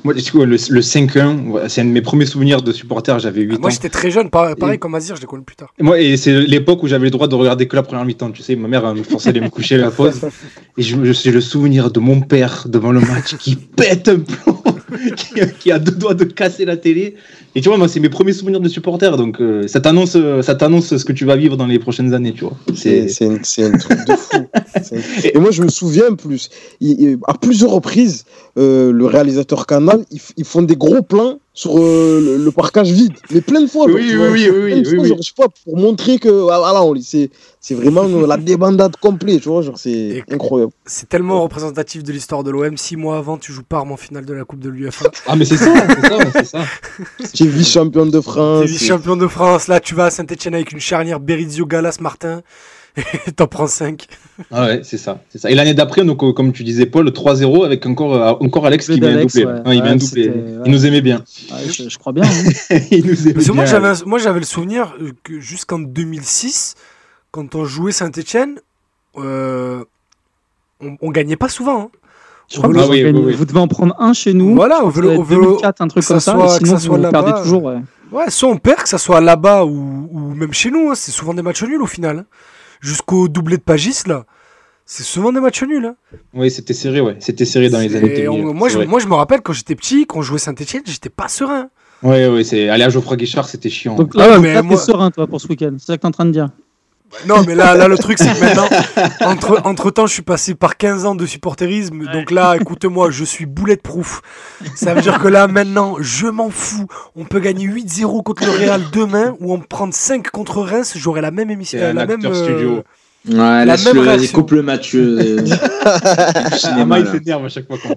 S2: Moi, du coup, le, le 5-1, ouais, c'est un de mes premiers souvenirs de supporter, j'avais 8
S3: Ah, moi
S2: ans.
S3: j'étais très jeune, pareil,
S2: Et-
S3: comme Azir, je l'ai connu plus tard.
S2: Moi, et c'est l'époque où j'avais le droit de regarder que la première mi-temps. Tu sais, ma mère me forçait de me coucher à la pause. [laughs] Et je, je suis le souvenir de mon père devant le match qui pète un plomb, [laughs] qui, qui a deux doigts de casser la télé. Et tu vois, moi, c'est mes premiers souvenirs de supporter. Donc, euh, ça t'annonce, euh, ça t'annonce ce que tu vas vivre dans les prochaines années, tu vois.
S6: C'est
S2: C'est,
S6: c'est un, c'est un truc de fou. [laughs] Un- Et moi, je me souviens plus. il- il- à plusieurs reprises, euh, le réalisateur Canal, ils, font des gros plans sur euh, le, le parcage vide. Mais plein de fois.
S2: Oui, oui,
S6: vois.
S2: oui, oui, oui, oui,
S6: fois,
S2: oui.
S6: genre, je sais pas, pour montrer que ah, voilà, on- c'est c'est vraiment euh, [laughs] la débandade complète. Tu vois, genre, c'est
S3: Et-
S6: incroyable.
S3: C'est tellement représentatif de l'histoire de l'OM. Six mois avant, tu joues Parme en finale de la Coupe de l'UFA.
S2: Ah, mais c'est ça, c'est ça, c'est ça. [laughs]
S6: Tu es vice-champion de France.
S3: T'es vice-champion de France. Là, tu vas à Saint-Etienne avec une charnière Berizio, Galas, Martin. Et [laughs] t'en prends 5.
S2: Ah ouais, c'est ça, c'est ça. Et l'année d'après, donc, euh, comme tu disais, Paul, 3-0 avec encore, euh, encore Alex qui vient doubler.
S5: ouais.
S2: Ouais, il vient
S5: Ouais,
S2: doubler. Il nous aimait bien.
S5: Ouais, je, je crois bien. hein. [laughs]
S2: il nous aimait
S3: moi,
S2: bien.
S3: j'avais, un- moi, j'avais le souvenir que jusqu'en 2006, quand on jouait Saint-Etienne, euh, on, on gagnait pas souvent. hein.
S5: Je crois
S3: Au
S5: que
S2: Ah
S5: vous,
S2: oui,
S5: gagnez-
S2: oui, oui.
S5: vous devez en prendre un chez nous.
S3: Voilà, au vélo,
S5: 2004, un truc
S3: que
S5: comme
S3: ça
S5: ça.
S3: soit-
S5: sinon,
S3: ça soit
S5: vous
S3: là-bas,
S5: perdez toujours. ouais.
S3: Ouais, soit on perd, que ça soit là-bas ou, ou même chez nous, hein, c'est souvent des matchs nuls au final. hein. Jusqu'au doublé de Pagis, là, c'est souvent des matchs nuls. hein.
S2: Oui, c'était serré, ouais. C'était serré dans les années 2000.
S3: on- moi, je, moi, je me rappelle quand j'étais petit, quand on jouait Saint-Etienne, j'étais pas serein.
S2: Ouais, ouais, c'est. Aller à Geoffroy Guichard, c'était chiant.
S5: Donc
S3: Ah
S5: là,
S3: ouais, mais
S5: là, t'es
S3: moi-
S5: serein, toi, pour ce week-end. C'est ça que t'es en train de dire.
S3: Non, mais là, là le truc, c'est que maintenant, [laughs] entre, entre temps, je suis passé par 15 ans de supporterisme. Donc là, écoute-moi, je suis boulette proof. Ça veut dire que là, maintenant, je m'en fous. On peut gagner 8-0 contre le Real demain ou en prendre 5 contre Reims. J'aurai la même émission. La même, euh.
S4: Ouais,
S3: La
S4: laisse-le,
S3: même réaction.
S4: coupe le match. [laughs] euh, cinéma,
S2: il s'énerve à chaque fois qu'on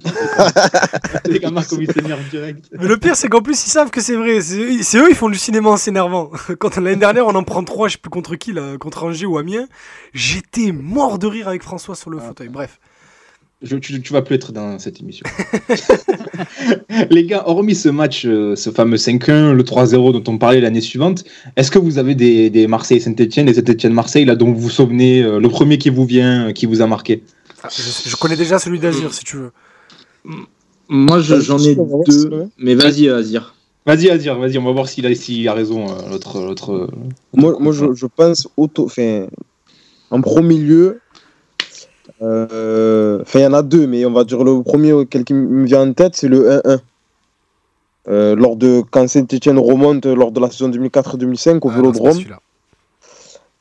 S2: Les gamins, comme ils s'énervent direct.
S3: Mais le pire, c'est qu'en plus, ils savent que c'est vrai. C'est c'est eux, ils font du cinéma en s'énervant. [laughs] Quand l'année dernière, on en prend 3, je sais plus contre qui, là, contre Angers ou Amiens, j'étais mort de rire avec François sur le
S2: Ah.
S3: fauteuil. Bref.
S2: Je- tu, tu vas plus être dans cette émission. [laughs] Les gars, hormis ce match, euh, ce fameux 5-1, le 3-0 dont on parlait l'année suivante, est-ce que vous avez des, des Marseille-Saint-Etienne, des Saint-Etienne-Marseille, là, dont vous vous souvenez, euh, le premier qui vous vient, euh, qui vous a marqué?
S3: Ah, je, je connais déjà celui d'Azir, si tu veux.
S4: Moi, je- j'en ai deux. Mais vas-y, Azir.
S2: Vas-y, vas-y, vas-y, on va voir s'il a, a raison, l'autre.
S6: Moi, moi je, je pense auto. En premier lieu, enfin, il y en a deux, mais on va dire le premier auquel qui me vient en tête, c'est le 1-1. Euh, lors de quand Saint-Etienne remonte lors de la saison 2004-2005 au
S3: Ah,
S6: Vélodrome.
S3: celui-là.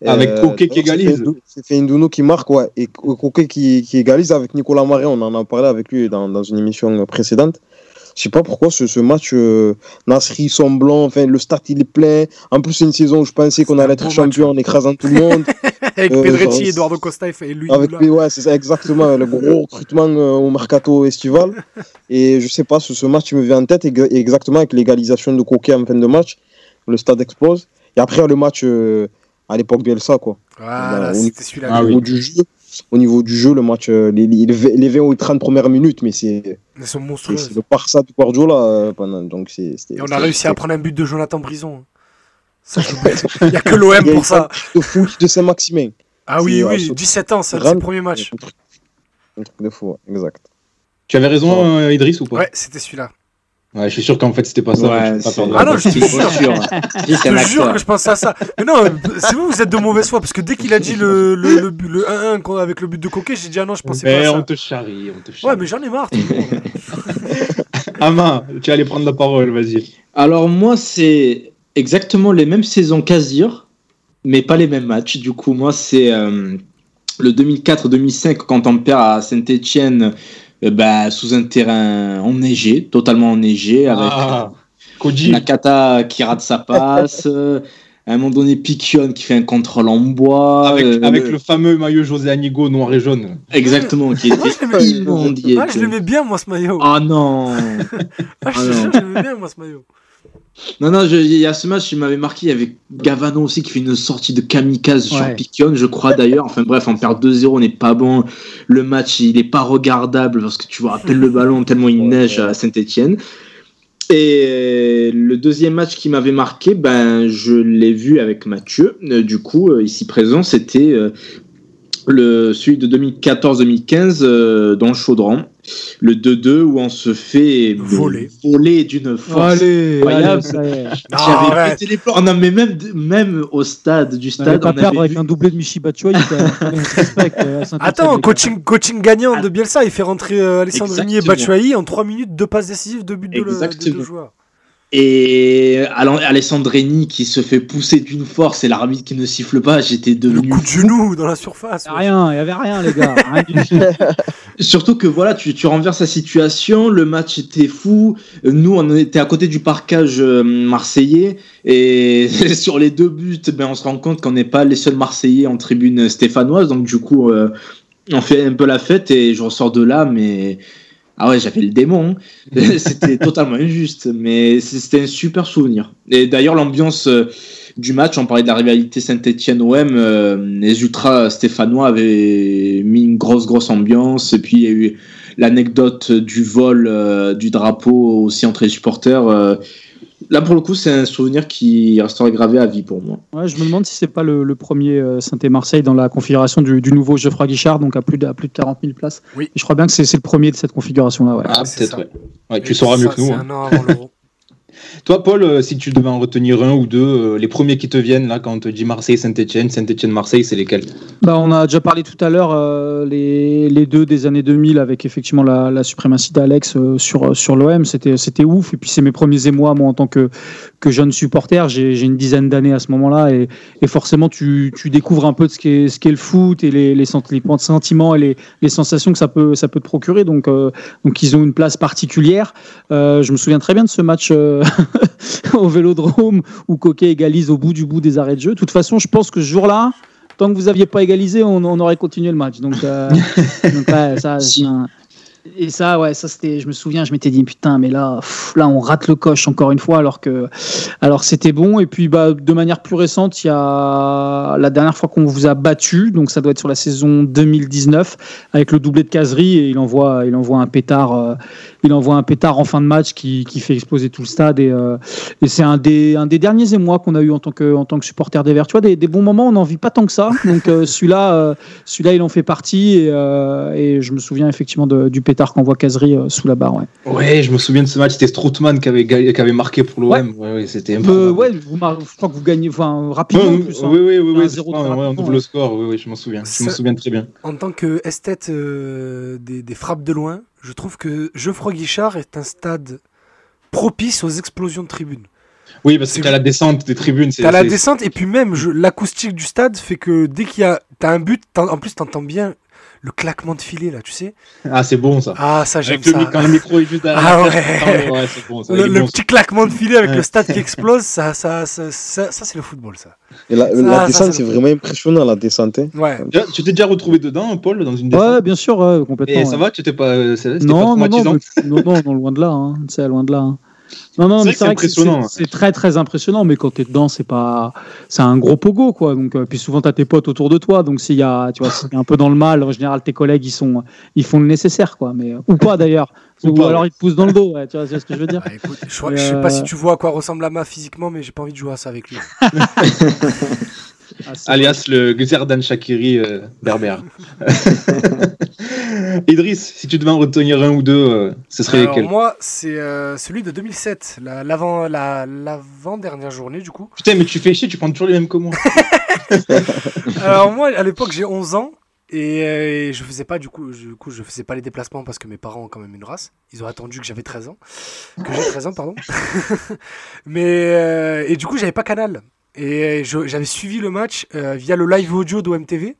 S2: Avec
S6: Euh,
S2: Coquet qui égalise.
S6: C'est Feindouno qui marque, ouais. Et Co- Coquet qui, qui égalise avec Nicolas Marais. On en a parlé avec lui dans, dans une émission précédente. Je sais pas pourquoi ce, ce match, euh, Nasri semblant, enfin, le stade il est plein. En plus, c'est une saison où je pensais qu'on allait être champion en écrasant tout le monde. [laughs]
S3: Avec
S6: Euh,
S3: Pedretti, Eduardo Costa et lui.
S6: Avec ouais, c'est ça, exactement, le gros recrutement euh, au mercato estival. Et je sais pas, ce, ce match il me vient en tête ex- exactement avec l'égalisation de Coquet en fin de match. Le stade explose. Et après, le match euh, à l'époque Bielsa, quoi.
S3: Voilà,
S6: Bah,
S3: c'était celui-là.
S2: Ah oui.
S6: du jeu, au niveau du jeu, le match, euh, les, les, les 20 ou 30 premières minutes, mais c'est
S3: Elles sont
S6: c'est-
S3: monstrueuses.
S6: c'est le Barça de Guardiola euh, pendant. Donc c'est, c'était-
S3: Et on a réussi à prendre un but de Jonathan Brison. Ça, je Il n'y a que l'OM [laughs] pour ça.
S6: De fou de Saint-Maximin.
S3: Ah oui,
S6: c'est-
S3: oui,
S6: c'est-
S3: 17 ans, c'est ses premiers matchs.
S6: Un truc, un truc de fou, exact.
S2: Tu avais raison, euh, Idriss, ou pas?
S3: Ouais, c'était celui-là.
S2: Ouais, je suis sûr qu'en fait, c'était pas ça.
S7: Ouais,
S2: mais je pas
S3: Ah non, je suis sûr.
S7: sûr. Si,
S3: Je te jure que je pensais à ça. Mais non, c'est vous, vous êtes de mauvaise foi, parce que dès qu'il a dit le, le, le, but- le 1-1 qu'on- avec le but de Coquet, j'ai dit ah non, je pensais pas
S2: Mais
S3: à
S2: on
S3: ça.
S2: te charrie, on te charrie.
S3: Ouais, mais j'en ai marre.
S2: Ama, tu [laughs] allais prendre la parole, vas-y.
S4: Alors moi, c'est exactement les mêmes saisons qu'Azir, mais pas les mêmes matchs. Du coup, moi, c'est euh, le 2004-2005 quand on perd à Saint-Etienne bah, sous un terrain enneigé, totalement enneigé, avec
S2: Ah.
S4: Nakata qui rate sa passe. euh, [laughs] à un moment donné, Piquion qui fait un contrôle en bois.
S2: Avec,
S4: euh,
S2: avec le fameux maillot José Anigo noir et jaune.
S4: Exactement, qui était [laughs] il
S3: Ah, je l'aimais bien, moi, ce maillot.
S4: Oh non [laughs]
S3: Ah, je
S4: ah
S3: je l'aimais bien, moi, ce maillot.
S4: Non, non, je- il y a ce match, il m'avait marqué. Il y avait Gavano aussi qui fait une sortie de kamikaze sur. Piquion, je crois d'ailleurs. Enfin bref, on perd 2-0, on n'est pas bon. Le match, il n'est pas regardable parce que tu vois à peine le ballon tellement il
S6: Ouais,
S4: neige
S6: ouais.
S4: à Saint-Etienne. Et le deuxième match qui m'avait marqué, ben, je l'ai vu avec Mathieu, euh, du coup, euh, ici présent, c'était euh, le, celui de 2014-2015 euh, dans le Chaudron. Le 2-2 où on se fait
S3: Voler.
S4: voler d'une force
S5: Allez,
S4: incroyable.
S5: allez,
S4: j'avais pété les plombs. Non, mais même, même au stade du
S5: On
S4: stade,
S5: pas
S4: on
S5: perdre
S4: avait
S5: avec
S4: vu-
S5: un doublé de Michi Batshuayi. quand même. [laughs] On se respecte, euh,
S3: Attends, coaching, coaching gagnant de Bielsa, il fait rentrer euh, Alessandrini et. Batshuayi en 3 minutes, deux passes décisives, deux buts de, le, de deux joueurs.
S4: Et Alain- Alessandrini qui se fait pousser d'une force et l'arbitre qui ne siffle pas, j'étais
S3: Le
S4: devenu
S3: coup de genou dans la surface.
S5: Y Rien, il n'y avait rien, les gars. Rien du tout. [laughs]
S4: Surtout que voilà, tu, tu renverses la situation, le match était fou. Nous, on était à côté du parcage euh, marseillais et [laughs] sur les deux buts, ben, on se rend compte qu'on n'est pas les seuls Marseillais en tribune stéphanoise. Donc du coup, euh, on fait un peu la fête et je ressors de là, mais ah ouais, j'avais le démon. hein. [laughs] c'était totalement injuste, mais c'était un super souvenir. Et d'ailleurs, l'ambiance euh, du match, on parlait de la rivalité Saint-Etienne-OM, euh, les ultras stéphanois avaient mis une grosse, grosse ambiance. Et puis, il y a eu l'anecdote du vol euh, du drapeau aussi entre les supporters. Là, pour le coup, c'est un souvenir qui restera gravé à vie pour moi.
S5: Ouais, je me demande si c'est pas le, le premier euh, Saint-Marseille dans la configuration du, du nouveau Geoffroy Guichard, donc à plus de, à plus de 40 000 places.
S3: Oui.
S5: Et je crois bien que c'est c'est le premier de cette configuration-là. Ouais.
S2: Ah,
S3: c'est
S2: peut-être, ouais. Tu sauras mieux que nous.
S3: C'est
S2: hein.
S3: un an avant l'Euro.
S2: Toi, Paul, euh, si tu devais en retenir un ou deux, euh, les premiers qui te viennent, là, quand on te dit Marseille, Saint-Etienne, Saint-Etienne, Marseille, c'est lesquels?
S5: Bah, on a déjà parlé tout à l'heure euh, les, les deux des années 2000 avec effectivement la, la suprématie d'Alex sur, sur l'OM. C'était, ouf. Et puis c'est mes premiers émois, moi, en tant que, que jeune supporter. J'ai, une dizaine d'années à ce moment-là. Et, et forcément, tu, tu découvres un peu de ce qu'est, ce le foot et les, les, les sentiments et les, les sensations que ça peut, ça peut te procurer. Donc, donc ils ont une place particulière. Je me souviens très bien de ce match [laughs] au Vélodrome où Coquet égalise au bout du bout des arrêts de jeu. De toute façon, je pense que ce jour-là, tant que vous aviez pas égalisé, on, on aurait continué le match. Donc, euh, [laughs] donc, ouais, ça, un- et ça, ouais, ça c'était. Je me souviens, je m'étais dit putain, mais là, pff, là, on rate le coche encore une fois, alors que, alors c'était bon. Et puis, bah, de manière plus récente, il y a la dernière fois qu'on vous a battu, donc ça doit être sur la saison 2019, avec le doublé de caserie, et il envoie, il envoie un pétard, euh, il envoie un pétard en fin de match qui, qui fait exploser tout le stade. Et, euh, et c'est un des, un des derniers émois qu'on a eu en tant que, en tant que supporter des Verts. Tu vois, des, des bons moments, on n'en vit pas tant que ça. Donc euh, celui-là, euh, celui-là, il en fait partie. Et, euh, et je me souviens effectivement de- du pétard qu'envoie Casery euh, sous la barre. Ouais.
S2: Ouais, je me souviens de ce match, c'était Strootman qui avait, qui avait marqué pour l'OM. Ouais, ouais, c'était
S5: Euh,
S2: improbable.
S5: ouais, vous mar- je crois que vous gagnez enfin,
S2: Ouais,
S5: rapidement. en
S2: oui,
S5: plus, hein.
S2: oui, oui, oui, oui, ouais, on double
S5: ouais.
S2: le score, oui, oui, je m'en souviens. Je m'en souviens très bien.
S3: En tant que esthète euh, des, des frappes de loin, je trouve que Geoffroy Guichard est un stade propice aux explosions de tribunes.
S2: Oui, parce que t'as la descente des tribunes. c'est-
S3: T'as la descente et puis même l'acoustique du stade fait que dès qu'il y a t'as un but, en plus t'entends bien le claquement de filet là, tu sais.
S2: Ah, c'est bon ça.
S3: Ah ça j'aime ça.
S2: quand le micro est juste derrière.
S3: Ah
S2: la
S3: ouais.
S2: ouais, c'est bon ça.
S3: Le, le
S2: bon,
S3: petit claquement de filet avec le stade qui [laughs] explose, ça, ça, ça, ça, ça, c'est le football, ça.
S6: Et la,
S3: Ça,
S6: la
S3: ça,
S6: descente,
S3: ça,
S6: c'est
S3: ça.
S6: vraiment impressionnant, la descente. hein.
S3: Ouais.
S2: ça. Tu t'es déjà retrouvé dedans, Paul, dans une descente?
S5: Ouais, bien sûr, ouais, complètement.
S2: Et
S5: ouais.
S2: ça va, tu t'es pas, pas
S5: non, non, non,
S2: traumatisant?
S5: non, non, non, loin de là, hein. c'est loin de là. hein. Non, non,
S2: C'est impressionnant,
S5: très, très impressionnant, mais quand t'es dedans, c'est pas, c'est un gros pogo, quoi. Donc, euh, puis souvent t'as tes potes autour de toi, donc s'il y a, tu vois, un peu dans le mal, en général tes collègues ils sont, ils font le nécessaire, quoi. Mais euh, ou pas d'ailleurs,
S2: Ou
S5: ou,
S2: pas,
S5: alors
S2: ouais.
S5: ils te poussent dans le dos, ouais, tu vois, c'est ce que je veux dire.
S3: Bah, écoute, je, je sais pas
S5: euh,
S3: si tu vois à quoi ressemble Lama physiquement, mais j'ai pas envie de jouer à ça avec lui. [laughs]
S5: Ah,
S2: Alias le Xerdan Shakiri euh, berbère. [laughs] Idriss, si tu devais en retenir un ou deux, euh, ce serait
S3: Alors
S2: lesquels
S3: moi, c'est euh, celui de 2007, la- l'avant, la, l'avant dernière journée du coup.
S2: Putain, mais tu fais chier, tu prends toujours les mêmes que [laughs] moi.
S3: Alors moi, à l'époque, j'ai 11 ans. Et, euh, et je faisais pas du coup, je, du coup, je faisais pas les déplacements parce que mes parents ont quand même une race. Ils ont attendu que j'avais 13 ans, que j'ai 13 ans pardon. [laughs] Mais euh, et du coup j'avais pas Canal et je- j'avais suivi le match euh, via le live audio d'OMTV,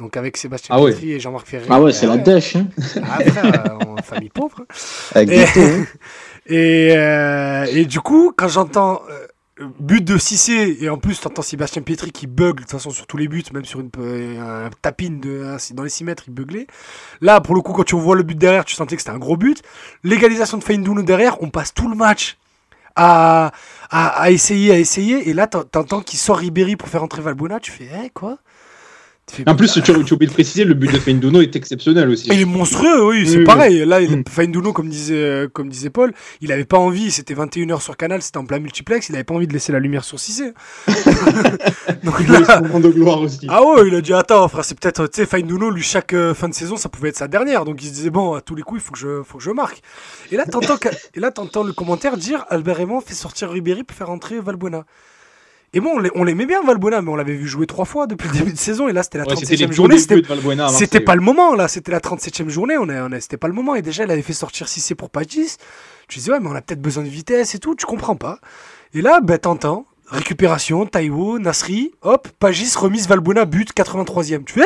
S3: donc avec Sébastien
S2: Ah.
S3: Pietri et Jean-Marc Ferré.
S4: Ah ouais, c'est la
S3: Euh,
S4: dèche. Hein.
S3: Ah frère, euh, en famille pauvre. [laughs]
S6: Avec
S3: Et,
S6: des taux, hein. [laughs]
S3: et, euh, et du coup, quand j'entends euh, but de Cissé, et en plus t'entends Sébastien Pietri qui bug, de toute façon sur tous les buts, même sur une, un tapine de, dans les 6 mètres, il buglait. Là, pour le coup, quand tu vois le but derrière, tu sentais que c'était un gros but. L'égalisation de Feindounou derrière, on passe tout le match à, à, à essayer, à essayer, et là t'en- t'entends qu'il sort Ribéry pour faire entrer Valbuena, tu fais, eh, quoi?
S2: En plus, tu, tu as oublié de préciser, le but de Feinduno est exceptionnel aussi.
S3: il est monstrueux, oui, c'est
S2: Oui,
S3: pareil. Là, il-
S2: Mm.
S3: Feindouno, comme disait, comme disait Paul, il avait pas envie, c'était 21h sur Canal, c'était en plein multiplex, il avait pas envie de laisser la lumière sur Cissé. [laughs] Donc
S2: Il a eu
S3: là,
S2: son moment de gloire aussi.
S3: ah ouais, il a dit attends, frère, c'est peut-être, tu sais, lui, chaque euh, fin de saison, ça pouvait être sa dernière. Donc il se disait bon, à tous les coups, il faut que je, faut que je marque. Et là, t'entends, et là, t'entends le commentaire dire Albert Raymond fait sortir Ribéry pour faire entrer Valbuena. Et bon, on l'ai- on l'aimait bien Valbuena, mais on l'avait vu jouer trois fois depuis le début de saison, et là, c'était la
S2: Ouais, c'était les
S3: 37e
S2: tout
S3: journée. C'était pas le moment là, c'était la 37e journée, on est, on est- c'était pas le moment. Et déjà, il avait fait sortir Cissé pour Pagis. Tu disais, ouais, mais on a peut-être besoin de vitesse et tout, tu comprends pas. Et là, ben, t'entends, récupération, Taïwo, Nasri, hop, Pagis, remise Valbuena, but, 83e. Tu fais,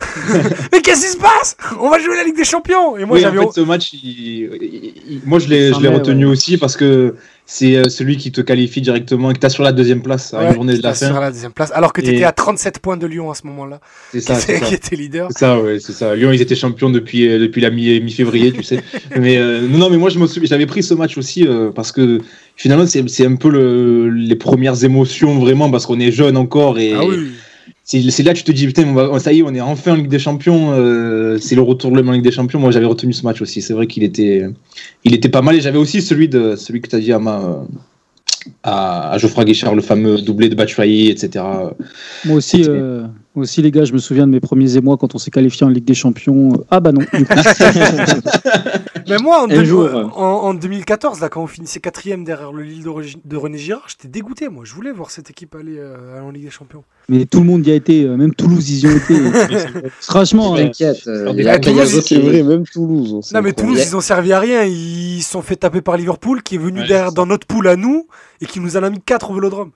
S3: Eh [laughs] mais qu'est-ce qui se passe? On va jouer la Ligue des Champions Et moi,
S2: oui,
S3: j'avais.
S2: en fait, ce match, il- il- il- moi je l'ai, retenu
S5: ouais.
S2: aussi parce que c'est euh, celui qui te qualifie directement et que tu as sur la deuxième place à
S3: Ouais,
S2: une journée de la
S3: t'étais sur
S2: fin.
S3: la deuxième place, alors que
S2: Et-
S3: t'étais à 37 points de Lyon à ce moment-là,
S2: C'est ça, c'est
S3: qui était leader.
S2: C'est ça, ouais, c'est ça. Lyon, ils étaient champions depuis, euh, depuis la mi- mi-février, tu sais. [laughs] Mais euh, non, mais moi, je me souviens, j'avais pris ce match aussi euh, parce que finalement, c'est un peu le, les premières émotions vraiment parce qu'on est jeune encore et
S3: Ah oui.
S2: C'est là que tu te dis, putain, on va- ça y est, on est enfin en Ligue des Champions. euh, c'est le retour de en Ligue des Champions. Moi, j'avais retenu ce match aussi. C'est vrai qu'il était, il était pas mal et j'avais aussi celui, de, celui que tu as dit à ma. euh, À, à Geoffroy Guichard, le fameux doublé de Batshuayi, etc.
S5: Moi aussi, euh, moi aussi, les gars, je me souviens de mes premiers émois quand on s'est qualifié en Ligue des Champions. Ah bah non. du coup. [laughs]
S3: Mais moi, en,
S4: Un
S3: deux-
S4: jour.
S3: en, en 2014, là, quand on finissait quatrième derrière le Lille de, René Girard, j'étais dégoûté. Moi, je voulais voir cette équipe aller, euh, aller en Ligue des Champions.
S5: Mais tout le monde y a été, euh, même Toulouse, ils y ont été. [laughs] Franchement, euh,
S4: T'inquiète, euh,
S2: Alors,
S4: il y a
S3: déjà, Toulouse,
S4: Kayazo
S6: C'est vrai, même Toulouse. c'est
S3: Non, mais
S6: incroyable.
S3: Toulouse, ils ont servi à rien. Ils se sont fait taper par Liverpool, qui est venu
S2: Ouais,
S3: derrière dans notre poule à nous et qui nous en a mis 4 au vélodrome.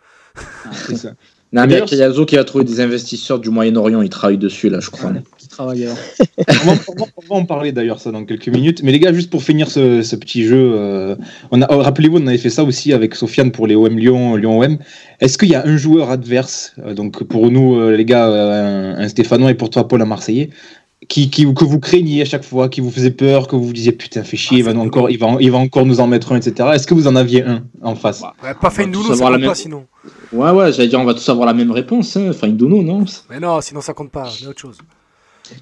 S2: C'est ça. [laughs]
S4: Non, mais Kayazo qui a trouvé des investisseurs du Moyen-Orient, il travaille dessus là, je crois.
S5: qui travaille alors. [laughs]
S2: on, va, on va- on va en parler d'ailleurs ça dans quelques minutes. Mais les gars, juste pour finir ce, ce petit jeu, euh, on a, oh, rappelez-vous, on avait fait ça aussi avec Sofiane pour les OM Lyon, Lyon OM. Est-ce qu'il y a un joueur adverse, euh, donc pour nous euh, les gars, euh, un, un Stéphanois et pour toi Paul un Marseillais, qui, qui, que vous craigniez à chaque fois, qui vous faisait peur, que vous vous disiez putain fait chier,
S3: Ah,
S2: il, va
S3: c'est
S2: nous encore, il, va, il va encore nous en mettre un, etc. Est-ce que vous en aviez un en face?
S3: Ouais, pas dounou, ça compte
S4: même-
S3: pas sinon.
S4: Ouais, ouais, j'allais dire, on va tous avoir la même réponse. Hein. Enfin, Dono, non?
S3: Mais non, sinon ça compte pas. Mais autre chose.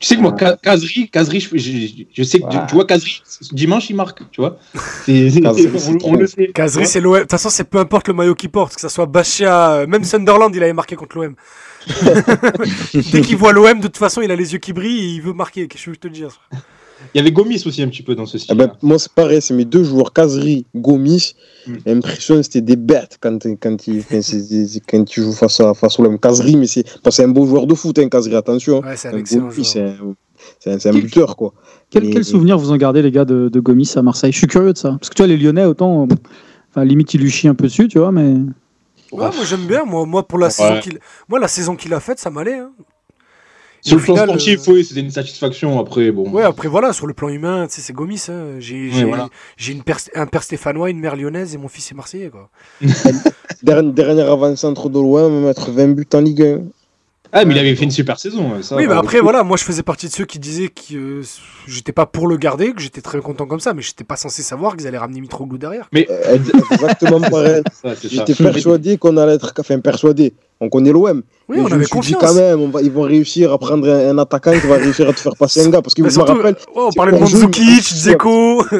S2: Tu sais que moi, Ka- Kazri, Kazri, je, je- je sais que tu-
S6: Ouais.
S2: tu vois Kazri, dimanche il marque, tu vois. [laughs] C'est- c'est-
S6: Kazri,
S2: on,
S6: c'est
S2: le sait.
S3: Kazri, c'est l'OM. De toute façon, c'est peu importe le maillot qu'il porte, que ça soit Bachia, même Sunderland, il avait marqué contre l'OM. [laughs] Dès qu'il voit l'OM, de toute façon, il a les yeux qui brillent et il veut marquer. Qu'est-ce que je veux te dire
S2: Il y avait Gomis aussi un petit peu dans ce style.
S6: Eh ben, moi, c'est pareil, c'est mes deux joueurs, Kazri, Gomis.
S2: Mm.
S6: L'impression, c'était des bêtes quand, quand, ils, quand, quand tu joues face, à, face au l'homme. Kazri, mais c'est parce que c'est un beau joueur de foot, hein, Kazri, attention.
S3: Ouais, c'est un excellent
S6: Gomis, c'est
S3: joueur.
S6: un, c'est un, c'est un buteur, quoi.
S5: Quel,
S6: Mais-
S5: quel souvenir vous en gardez, les gars, de, de Gomis à Marseille? Je suis curieux de ça. Parce que tu vois, les Lyonnais, autant. euh, Enfin, limite, il lui chie un peu dessus, tu vois, mais.
S3: Ouais, moi j'aime bien. Moi, moi pour la saison qu'il, moi la saison qu'il a faite, ça m'allait. hein. Et
S2: Sur
S3: au
S2: le plan
S3: final,
S2: sportif,
S3: euh,
S2: oui, c'était une satisfaction. Après, bon.
S3: Ouais, après voilà, sur le plan humain, tu sais, c'est Gomis. Hein. J'ai, j'ai,
S2: voilà.
S3: j'ai une père, un père stéphanois, une mère lyonnaise et mon fils est marseillais, quoi. [laughs]
S6: Dernier, avant-centre de l'OM, mettre 20 buts en Ligue 1.
S2: Ah, mais il avait fait une super saison. Ça,
S3: oui, mais
S2: bah,
S3: après, voilà, moi je faisais partie de ceux qui disaient que euh, j'étais pas pour le garder, que j'étais très content comme ça, mais j'étais pas censé savoir qu'ils allaient ramener Mitroglou derrière.
S6: Euh, Exactement [laughs] pareil. J'étais persuadé qu'on allait être. Enfin, persuadé. On connaît l'OM.
S3: Oui,
S6: Mais
S3: on
S6: je
S3: avait
S6: me suis dit
S3: confiance.
S6: quand même, on va, ils vont réussir à prendre un, un attaquant qui va réussir à te faire passer un gars. Parce que
S3: Mais
S6: je me
S3: surtout,
S6: rappelle,
S3: ouais, on parlait de Mandzukic,
S6: mais-
S3: Dzeko, [laughs]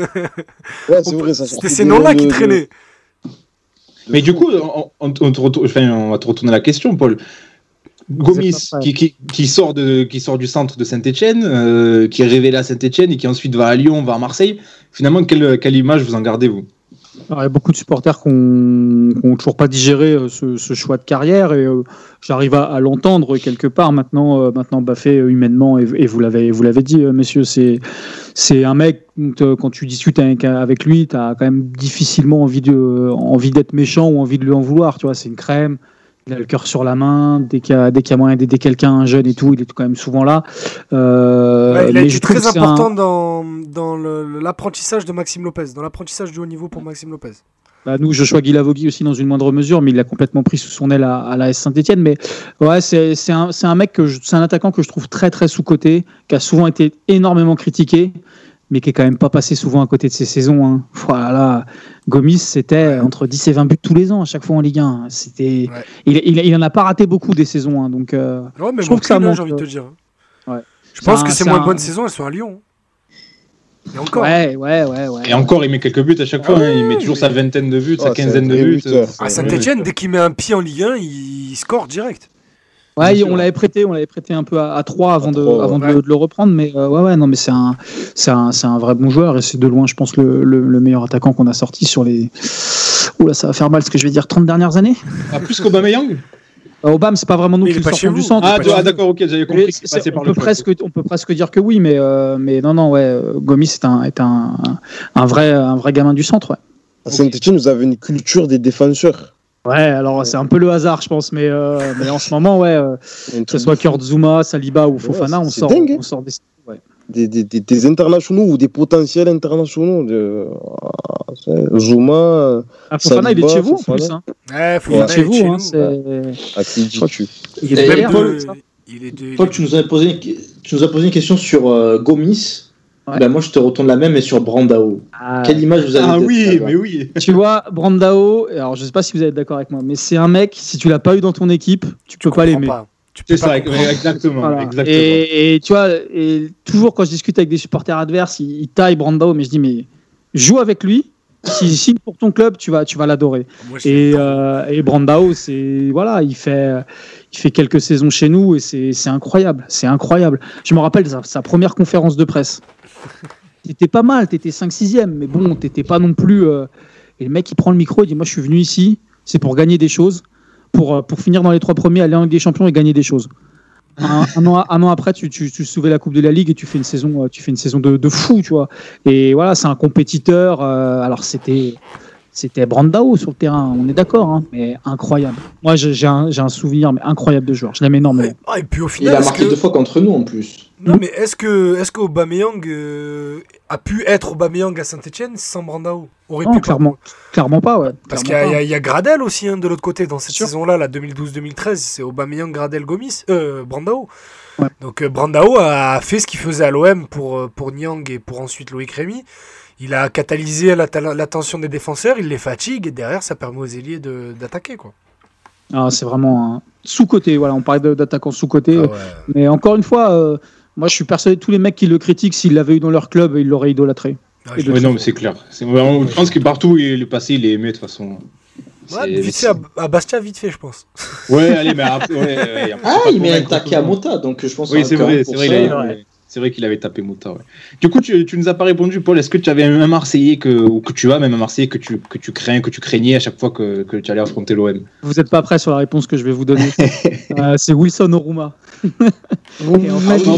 S6: ouais, c'est vrai, ça
S3: c'était ces noms-là
S6: noms
S3: qui
S6: de-
S3: traînaient.
S2: Mais du coup, on, on- on te retourne- enfin, on va te retourner la question, Paul. Gomis, qui, qui, qui sort de, qui sort du centre de Saint-Etienne, qui est révélé à Saint-Etienne et qui ensuite va à Lyon, va à Marseille. Finalement, quelle, quelle image vous en gardez, vous?
S5: Alors, il y a beaucoup de supporters qui n'ont toujours pas digéré euh, ce, ce choix de carrière et euh, j'arrive à, à l'entendre quelque part maintenant, euh, maintenant Baffé euh, humainement et, et vous l'avez vous l'avez dit, euh, messieurs, c'est c'est un mec euh, quand tu discutes avec, avec lui, tu as quand même difficilement envie de envie d'être méchant ou envie de lui en vouloir, tu vois, c'est une crème. Il a le cœur sur la main, dès qu'il y, a- a moyen d'aider quelqu'un, un jeune et tout, il est quand même souvent là. Euh,
S3: Ouais, il a
S5: mais
S3: été
S5: je
S3: très
S5: un-
S3: important dans, l'apprentissage de Maxime Lopez, dans l'apprentissage du haut niveau pour Maxime Lopez.
S5: Bah, nous, Joshua Guilavogui aussi dans une moindre mesure, mais il l'a complètement pris sous son aile à, à la S Saint-Etienne. Mais ouais, c'est un, mec c'est un attaquant que je trouve très très sous coté, qui a souvent été énormément critiqué, mais qui est quand même pas passé souvent à côté de ses saisons. Hein. Voilà, Gomis, c'était entre 10 et 20 buts tous les ans à chaque fois en Ligue 1. C'était,
S3: Ouais.
S5: il, il, il en a pas raté beaucoup des saisons, hein, donc. euh,
S3: Ouais, mais
S5: Je trouve que ça
S3: aucune, hein,
S5: manque,
S3: j'ai envie de te
S5: euh,
S3: dire.
S5: ouais.
S3: Je pense que
S5: c'est
S3: moins
S5: un-
S3: bonnes saisons, elles sont à Lyon. Et encore.
S5: Ouais, ouais, ouais, ouais.
S2: Et encore, il met quelques buts à chaque fois.
S3: Ah
S2: hein. Il met toujours
S3: mais-
S2: sa vingtaine de buts, sa
S6: un
S2: quinzaine de buts.
S6: buteur.
S3: À
S2: Ouais,
S3: Saint-Etienne, dès qu'il met un pied en Ligue 1, il score direct.
S5: Ouais, on l'avait prêté, on l'avait prêté un peu à, à 3 avant,
S6: À
S5: de,
S6: trois,
S5: avant de,
S3: ouais.
S5: le- de le reprendre, mais euh, ouais, ouais, non, mais c'est un, c'est un, c'est un vrai bon joueur et c'est de loin, je pense, le, le, le meilleur attaquant qu'on a sorti sur les. Oula, ça va faire mal ce que je vais dire, 30 dernières années.
S2: Ah, plus qu'Aubameyang?
S5: Euh, Obama, c'est pas vraiment nous qui le
S3: pas
S5: sortons du centre.
S2: Ah, ah, d'accord, ok, j'avais compris par
S5: on,
S2: le
S5: peut
S2: club.
S5: presque, on peut presque dire que oui, mais, euh, mais non, non, ouais, euh, Gomis est un, est un, un, vrai, un vrai gamin du centre, ouais.
S6: À Saint-Etienne, vous avez une culture des défenseurs.
S5: Ouais, alors c'est un peu le hasard, je pense, mais, euh, [laughs] mais en ce moment, ouais, euh, que ce soit. Kurt Zuma, Saliba ou Fofana,
S6: c'est-
S5: on, sort,
S6: dingue, hein.
S5: on sort des. Ouais.
S6: des, des, des, des internationaux ou des potentiels internationaux. De... ah, c'est- Zuma, euh,
S5: Ah, Fofana, il est de chez vous en
S6: Fofana.
S5: plus. Hein.
S3: Ouais, faut
S5: Il est chez vous, hein,
S6: à qui dit tu?
S5: Il est de-
S3: il est de-
S4: Paul, tu nous, as posé, tu nous as posé une question sur euh, Gomis.
S5: Ouais.
S4: Ben, moi, je te retourne la même, mais sur Brandao.
S5: Ah,
S4: Quelle image vous avez
S2: Ah
S4: de
S2: oui, mais oui. [laughs]
S5: Tu vois, Brandao, alors je sais pas si vous êtes d'accord avec moi, mais c'est un mec, si tu l'as pas eu dans ton équipe, tu peux pas l'aimer.
S3: Tu peux pas
S2: ça, exactement.
S5: Voilà.
S2: exactement.
S5: Et, et tu vois, et toujours quand je discute avec des supporters adverses, ils, ils taillent Brandao, mais je dis, mais joue avec lui. S'il [laughs] signe pour ton club, tu vas, tu vas l'adorer. Et, euh, et Brandao, c'est voilà, il fait, il fait quelques saisons chez nous et c'est incroyable, c'est incroyable. Je me rappelle sa, sa première conférence de presse. [laughs] T'étais pas mal, t'étais 5-6e, mais bon, t'étais pas non plus. euh, Et le mec, il prend le micro, il dit Moi, je suis venu ici, c'est pour gagner des choses, pour, euh, pour finir dans les trois premiers, aller en Ligue des Champions et gagner des choses. Un, un an, un an après, tu, tu, tu soulevais la Coupe de la Ligue et tu fais une saison, euh, tu fais une saison de, de fou, tu vois. Et voilà, c'est un compétiteur. euh, alors, c'était. C'était Brandao sur le terrain, on est d'accord, hein, mais incroyable. Moi, j'ai un, souvenir mais incroyable de joueur. Je l'aime énormément.
S3: Ah, et puis au
S4: Il
S3: final,
S4: a
S3: est-ce
S4: marqué
S3: que-
S4: deux fois contre nous en plus.
S3: Non, mais est-ce que, est-ce que Aubameyang euh, a pu être Aubameyang à Saint-Etienne sans Brandao? Aurait
S5: Non,
S3: pu,
S5: clairement, clairement pas, ouais.
S3: Parce qu'il y, a- il y a- il y a Gradel aussi hein, de l'autre côté dans cette saison-là, la 2012-2013, c'est Aubameyang, Gradel, Gomis, euh, Brandao.
S5: Ouais.
S3: Donc euh, Brandao a fait ce qu'il faisait à l'OM pour, pour Niang et pour ensuite Loïc Rémy. Il a catalysé la- l'attention des défenseurs, il les fatigue et derrière ça permet aux ailiers de- d'attaquer quoi.
S5: Ah, c'est vraiment un sous-côté. Voilà, on parlait d'attaquant sous-côté.
S3: Ah ouais.
S5: Mais encore une fois, euh, moi, je suis persuadé que tous les mecs qui le critiquent, s'ils l'avaient eu dans leur club, ils l'auraient idolâtré.
S3: Ah,
S5: Et
S3: je-
S2: Ouais, non, mais c'est clair. Je pense que partout où il est passé, il est aimé de toute façon.
S3: Ouais, vite fait à, à Bastia, vite fait je pense.
S2: Ouais, allez, mais après. ouais,
S4: Ah, il met un
S2: convaincre
S4: taquet
S2: tout
S4: à
S2: le monde.
S4: Mota, donc je pense
S2: Oui,
S4: que
S2: c'est vrai, c'est vrai. C'est vrai qu'il avait tapé Mouta. Ouais. Du coup, tu, tu nous as pas répondu, Paul. Est-ce que tu avais un Marseillais que, ou que tu as, même un Marseillais que tu, que tu crains, que tu craignais à chaque fois que, que tu allais affronter l'OM
S5: Vous n'êtes pas prêt sur la réponse que je vais vous donner. [laughs] euh, c'est Wilson Oruma.
S2: Non,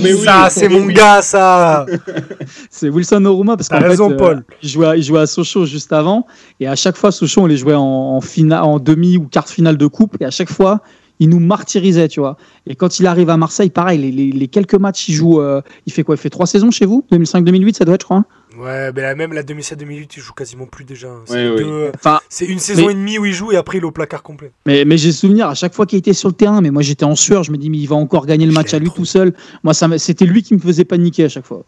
S2: mais oui.
S3: ça, c'est mon gars, ça. [laughs]
S5: C'est Wilson Oruma parce qu'en
S3: raison,
S5: fait, euh,
S3: Paul.
S5: il, jouait à, il jouait à Sochaux juste avant et à chaque fois Sochaux on les jouait en, en, fina- en demi ou quart de finale de coupe et à chaque fois il nous martyrisait, tu vois. Et quand il arrive à Marseille, pareil, les, les- les quelques matchs, il joue. euh, il fait quoi? Il fait trois saisons chez vous? 2005-2008, ça doit être, je crois. hein
S3: Ouais, mais là, même la 2007-2008, il joue quasiment plus déjà. C'est
S2: Ouais, ouais.
S3: deux-
S5: Enfin,
S3: c'est une saison
S5: Mais-
S3: et demie où il joue et après il est au placard complet.
S5: mais, mais j'ai souvenir à chaque fois qu'il était sur le terrain, mais moi j'étais en sueur. Je me dis, mais il va encore gagner le match à lui
S3: trop.
S5: tout seul. Moi, c'était lui qui me faisait paniquer à chaque fois.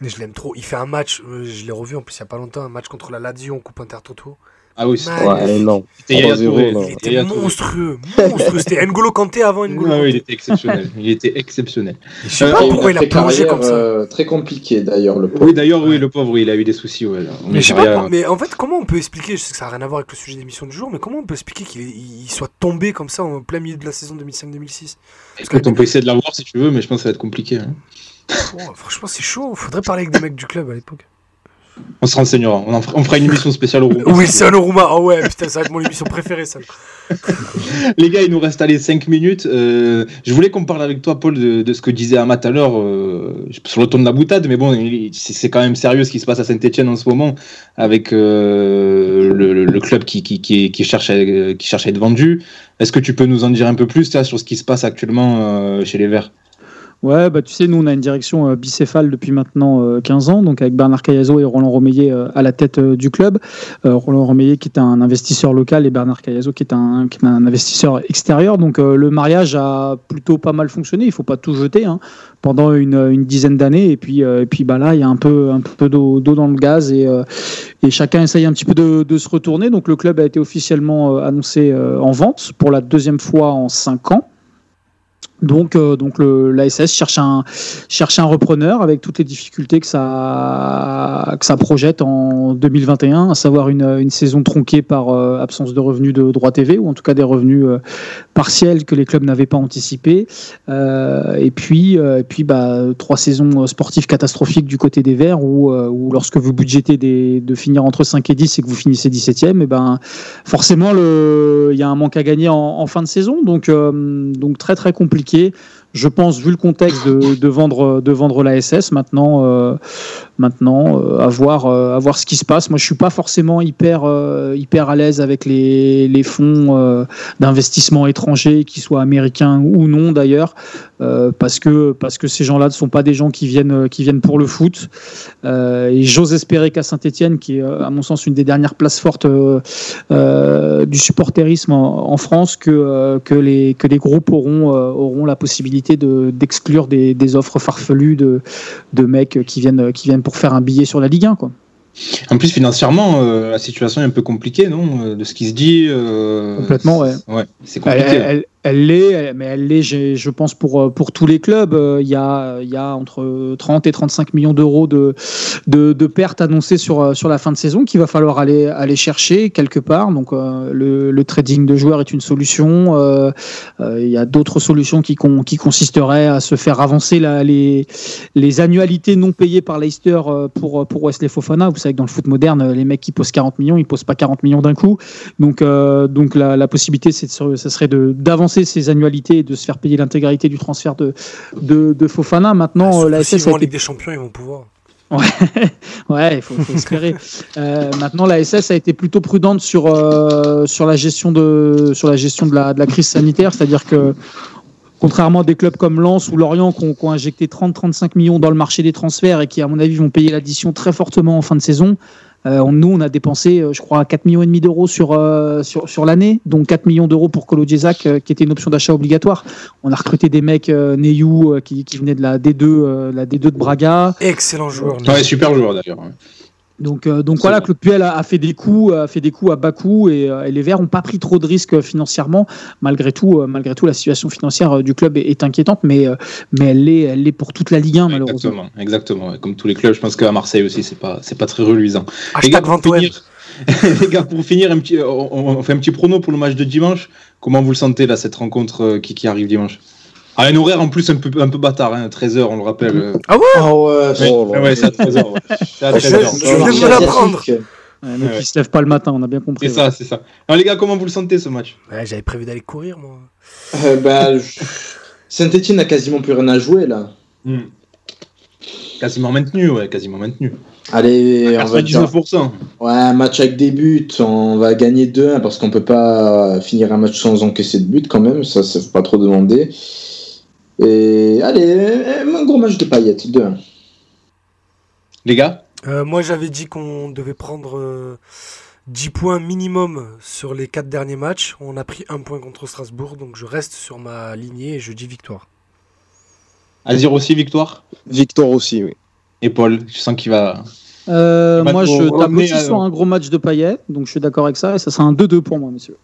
S3: Mais je l'aime trop. Il fait un match, euh, je l'ai revu en plus il y a pas longtemps, un match contre la Lazio en Coupe Intertoto.
S2: Ah oui, c'était
S3: Ouais.
S6: Non.
S2: c'était Yaya
S6: 3-0,
S2: Touré.
S6: là.
S3: Il
S2: C'était
S3: était
S2: Yaya Touré.
S3: monstrueux, monstrueux. C'était N'Golo Kanté avant N'Golo
S2: Ah oui, il était exceptionnel. Il était exceptionnel.
S3: Je sais
S2: Euh,
S3: pas
S4: Et
S3: pourquoi il a plongé
S4: carrière,
S3: comme ça.
S4: euh, très compliqué d'ailleurs, le pauvre.
S2: Oui, d'ailleurs, oui, le pauvre, il a eu des soucis. Ouais.
S3: Mais je sais pas, mais en fait, comment on peut expliquer, je sais que ça n'a rien à voir avec le sujet d'émission du jour, mais comment on peut expliquer qu'il soit tombé comme ça en plein milieu de la saison 2005-2006
S2: Écoute, on peut essayer de l'avoir si tu veux, mais je pense que ça va être compliqué. hein.
S3: Oh, Franchement, c'est chaud. Faudrait parler avec des mecs du club à l'époque.
S2: On se renseignera. On, en fera, on fera une émission spéciale au Roubaix.
S3: Wilson Oruma, oh ouais, putain, ça va être mon émission préférée, ça. [laughs]
S2: Les gars, il nous reste allez 5 minutes. Euh, je voulais qu'on parle avec toi, Paul, de, de ce que disait Amat à l'heure euh, sur le ton de la boutade, mais bon, c'est quand même sérieux ce qui se passe à Saint-Etienne en ce moment, avec euh, le, club qui, qui, qui, qui cherche à, qui cherche à être vendu. Est-ce que tu peux nous en dire un peu plus là, sur ce qui se passe actuellement chez les Verts?
S5: Ouais, bah tu sais, nous on a une direction euh, bicéphale depuis maintenant euh, 15 ans, donc avec Bernard Cayazo et Roland Romeillet euh, à la tête euh, du club. Euh, Roland Romeillet qui est un investisseur local et Bernard Cayazo qui est un, qui est un investisseur extérieur. Donc euh, le mariage a plutôt pas mal fonctionné, il faut pas tout jeter, hein, pendant une, une dizaine d'années. Et puis, euh, et puis bah là, il y a un peu, un peu d'eau dans le gaz et, euh, et chacun essaye un petit peu de, de se retourner. Donc le club a été officiellement euh, annoncé euh, en vente pour la deuxième fois en 5 ans. Donc, euh, donc l'ASS cherche un, un repreneur avec toutes les difficultés que ça, que ça projette en 2021, à savoir une, une saison tronquée par euh, absence de revenus de droit TV, ou en tout cas des revenus euh, partiels que les clubs n'avaient pas anticipés. Euh, et puis, et puis bah, trois saisons sportives catastrophiques du côté des Verts, où, lorsque vous budgétez de finir entre 5 et 10 et que vous finissez 17e, et ben, forcément, il y a un manque à gagner en, en fin de saison. Donc, donc très très compliqué. Je pense, vu le contexte, de, vendre, de vendre la SS. Maintenant, euh, maintenant euh, à, voir, euh, à voir ce qui se passe. Moi, je suis pas forcément hyper, euh, hyper à l'aise avec les, les fonds d'investissement étrangers, qu'ils soient américains ou non d'ailleurs, parce, que, parce que ces gens-là ne sont pas des gens qui viennent, qui viennent pour le foot. Et j'ose espérer qu'à Saint-Etienne, qui est à mon sens une des dernières places fortes du supporterisme en, France, que, que, les, que les groupes auront, auront la possibilité de, d'exclure des, des offres farfelues de, de mecs qui viennent, qui viennent pour faire un billet sur la Ligue 1. Quoi.
S2: En plus, financièrement, euh, la situation est un peu compliquée, non Euh, De ce qui se dit. euh,
S5: Complètement, ouais.
S2: Ouais, c'est compliqué.
S5: elle, elle l'est, mais elle l'est, je pense, pour, pour tous les clubs. Euh, Il y a, il y a entre 30 et 35 millions d'euros de, de, de pertes annoncées sur, sur la fin de saison qu'il va falloir aller, aller chercher quelque part. Donc, le, le trading de joueurs est une solution. Il y a d'autres solutions qui, con- qui consisteraient à se faire avancer la, les, les annualités non payées par Leicester pour, pour Wesley Fofana. Vous savez que dans le foot moderne, les mecs qui posent 40 millions, ils posent pas 40 millions d'un coup. Donc, euh, donc la, la possibilité, c'est ça serait d'avancer ces annualités et de se faire payer l'intégralité du transfert de, de, de Fofana. Maintenant, euh,
S3: Surtout
S5: la SS
S3: en
S5: été
S3: Ligue des Champions, ils vont pouvoir.
S5: Ouais, [laughs] il faut, faut espérer. Euh, maintenant, la SS a été plutôt prudente sur, euh, sur la gestion, de, sur la, gestion de, la, de la crise sanitaire, c'est-à-dire que contrairement à des clubs comme Lens ou Lorient qui ont, qui ont injecté 30-35 millions dans le marché des transferts et qui, à mon avis, vont payer l'addition très fortement en fin de saison, euh, nous, on a dépensé, euh, je crois, 4 millions et demi d'euros sur, euh, sur, sur l'année, donc 4 millions d'euros pour Kolo Djezak, euh, qui était une option d'achat obligatoire. On a recruté des mecs, euh, Neyou, euh, qui, qui venaient de la D2, euh, la D2 de Braga.
S3: Excellent joueur.
S2: Ouais, super joueur d'ailleurs.
S5: Donc, euh, donc voilà. Claude Puel a, a fait des coups, a fait des coups à bas coût et, euh, et les Verts n'ont pas pris trop de risques euh, financièrement. Malgré tout, euh, malgré tout, la situation financière euh, du club est, est inquiétante, mais, euh, mais elle l'est, elle l'est pour toute la Ligue 1 malheureusement.
S2: Exactement, exactement. Comme tous les clubs, je pense qu'à Marseille aussi, c'est pas, c'est pas très reluisant. Les gars,
S3: Hashtag
S2: pour
S3: Vantoem.
S2: finir, [laughs] les gars, pour finir, un petit, on, on fait un petit prono pour le match de dimanche. Comment vous le sentez là, cette rencontre euh, qui, qui arrive dimanche? Ah, un horaire en plus un peu, un peu bâtard, hein, 13h, on le rappelle. euh.
S3: Ah ouais
S4: Ah ouais,
S6: Oh
S2: ouais, c'est à 13h. Ouais. C'est à
S3: Je-
S2: 13h.
S3: je viens de l'apprendre.
S5: Ouais, mais
S2: Ouais.
S5: qui se lève pas le matin, on a bien compris.
S2: C'est ça, c'est ça. Alors les gars, comment vous le sentez ce match?
S3: Ouais, j'avais prévu d'aller courir, moi.
S4: Euh, bah, je- Saint-Etienne n'a quasiment plus rien à jouer là.
S2: Hmm. Quasiment maintenu, ouais, quasiment maintenu.
S4: Allez, on va dire.
S2: 99%.
S4: Ouais, un match avec des buts, on va gagner 2-1 parce qu'on peut pas finir un match sans encaisser de but quand même, ça, ça faut pas trop demander. Et allez, un gros match de paillettes, 2-1.
S2: Les gars
S3: Euh, moi, j'avais dit qu'on devait prendre euh, 10 points minimum sur les 4 derniers matchs. On a pris un point contre Strasbourg, donc je reste sur ma lignée et je dis victoire.
S2: Azir aussi, victoire
S6: Victor aussi, oui.
S2: Et Paul, je sens qu'il va.
S5: Euh, moi, je tape aussi
S2: à-
S5: sur un gros match de Payet, donc je suis d'accord avec ça, et ça sera un 2-2 pour moi, messieurs.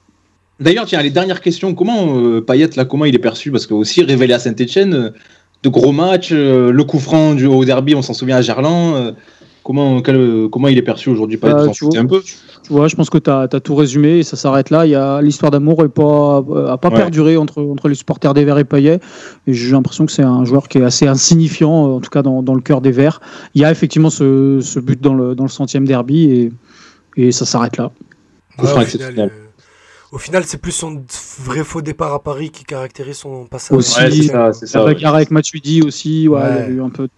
S2: D'ailleurs, tiens, les dernières questions. Comment euh, Payet, là, comment il est perçu? Parce que aussi révélé à Saint-Etienne, de gros matchs, euh, le coup franc du, au derby, on s'en souvient à Gerland. euh, comment, quel- comment il est perçu aujourd'hui? Payet
S5: Bah, tu vois,
S2: un peu?
S5: Tu vois, je pense que tu as, tout résumé et ça s'arrête là. Il y a l'histoire d'amour n'a pas, a pas
S2: Ouais.
S5: perduré entre, entre les supporters des Verts et Payet. Et j'ai l'impression que c'est un joueur qui est assez insignifiant, euh, en tout cas dans, dans le cœur des Verts. Il y a effectivement ce, ce but dans le, dans le centième derby et, et ça s'arrête là.
S2: Coup franc exceptionnel.
S3: Au final, c'est plus son vrai faux départ à Paris qui caractérise son passage.
S5: Aussi,
S2: Ouais, c'est ça, c'est ça,
S5: La
S2: ouais.
S5: avec Matuidi aussi, ouais,
S3: Ouais.
S5: il y a eu un peu.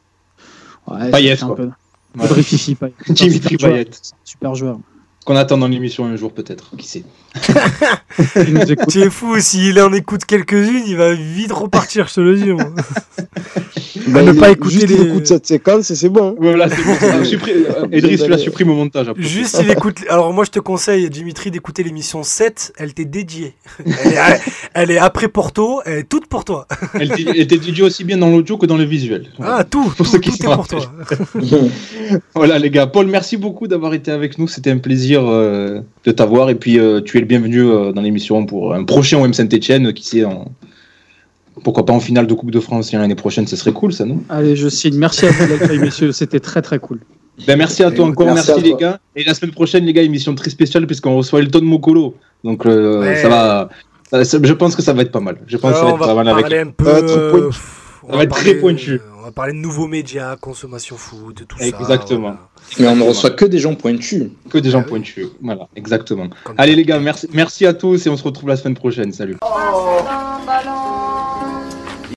S5: Ouais,
S2: Payet,
S5: un
S2: quoi.
S5: peu. [laughs]
S2: Dimitri. Payet.
S5: Super joueur.
S2: Qu'on attend dans l'émission un jour, peut-être. Qui sait. [laughs]
S3: Tu es fou, s'il en écoute quelques-unes, il va vite repartir, je te le dis.
S6: Bah, [laughs]
S3: ne pas écouter
S6: juste
S3: les-
S6: il écoute cette séquence et c'est bon.
S2: Voilà, c'est bon. [laughs] Supprime- euh, tu la supprimes au montage. après.
S3: Juste, il écoute. Alors, moi, je te conseille, Dimitri, d'écouter l'émission 7. Elle t'est dédiée. Elle est, elle est après Porto. Elle est toute pour toi.
S2: Elle était dédiée aussi bien dans l'audio que dans le visuel.
S3: Ah, tout.
S2: Pour
S3: tout,
S2: ceux qui
S3: tout
S2: se
S3: est pour toi.
S2: Voilà les gars, Paul, merci beaucoup d'avoir été avec nous. C'était un plaisir euh, de t'avoir et puis euh, tu es le bienvenu euh, dans l'émission pour un prochain OM Saint-Etienne qui sait en... pourquoi pas en finale de Coupe de France l'année prochaine, ce serait cool ça non?
S5: Allez, je signe. Merci à vous, l'accueil, messieurs. C'était très très cool.
S2: Ben merci à toi encore,
S4: Merci
S2: les
S4: toi.
S2: gars. Et la semaine prochaine les gars, émission très spéciale puisqu'on reçoit Elton Mokolo. Donc euh,
S3: Ouais.
S2: ça va, ça- je pense que ça va être pas mal. Je pense que ça va être pas mal avec.
S3: un peu.
S6: Ça va être
S3: euh,
S2: Ça va très pointu.
S3: On va parler de nouveaux médias, consommation food, tout ça.
S2: Exactement.
S4: Mais on ne reçoit que des gens pointus.
S2: Que des gens
S3: Ah oui.
S2: pointus. Voilà, exactement.
S3: Comme
S2: Allez
S3: ça.
S2: les gars, merci, merci à tous et on se retrouve la semaine prochaine. Salut.
S1: Oh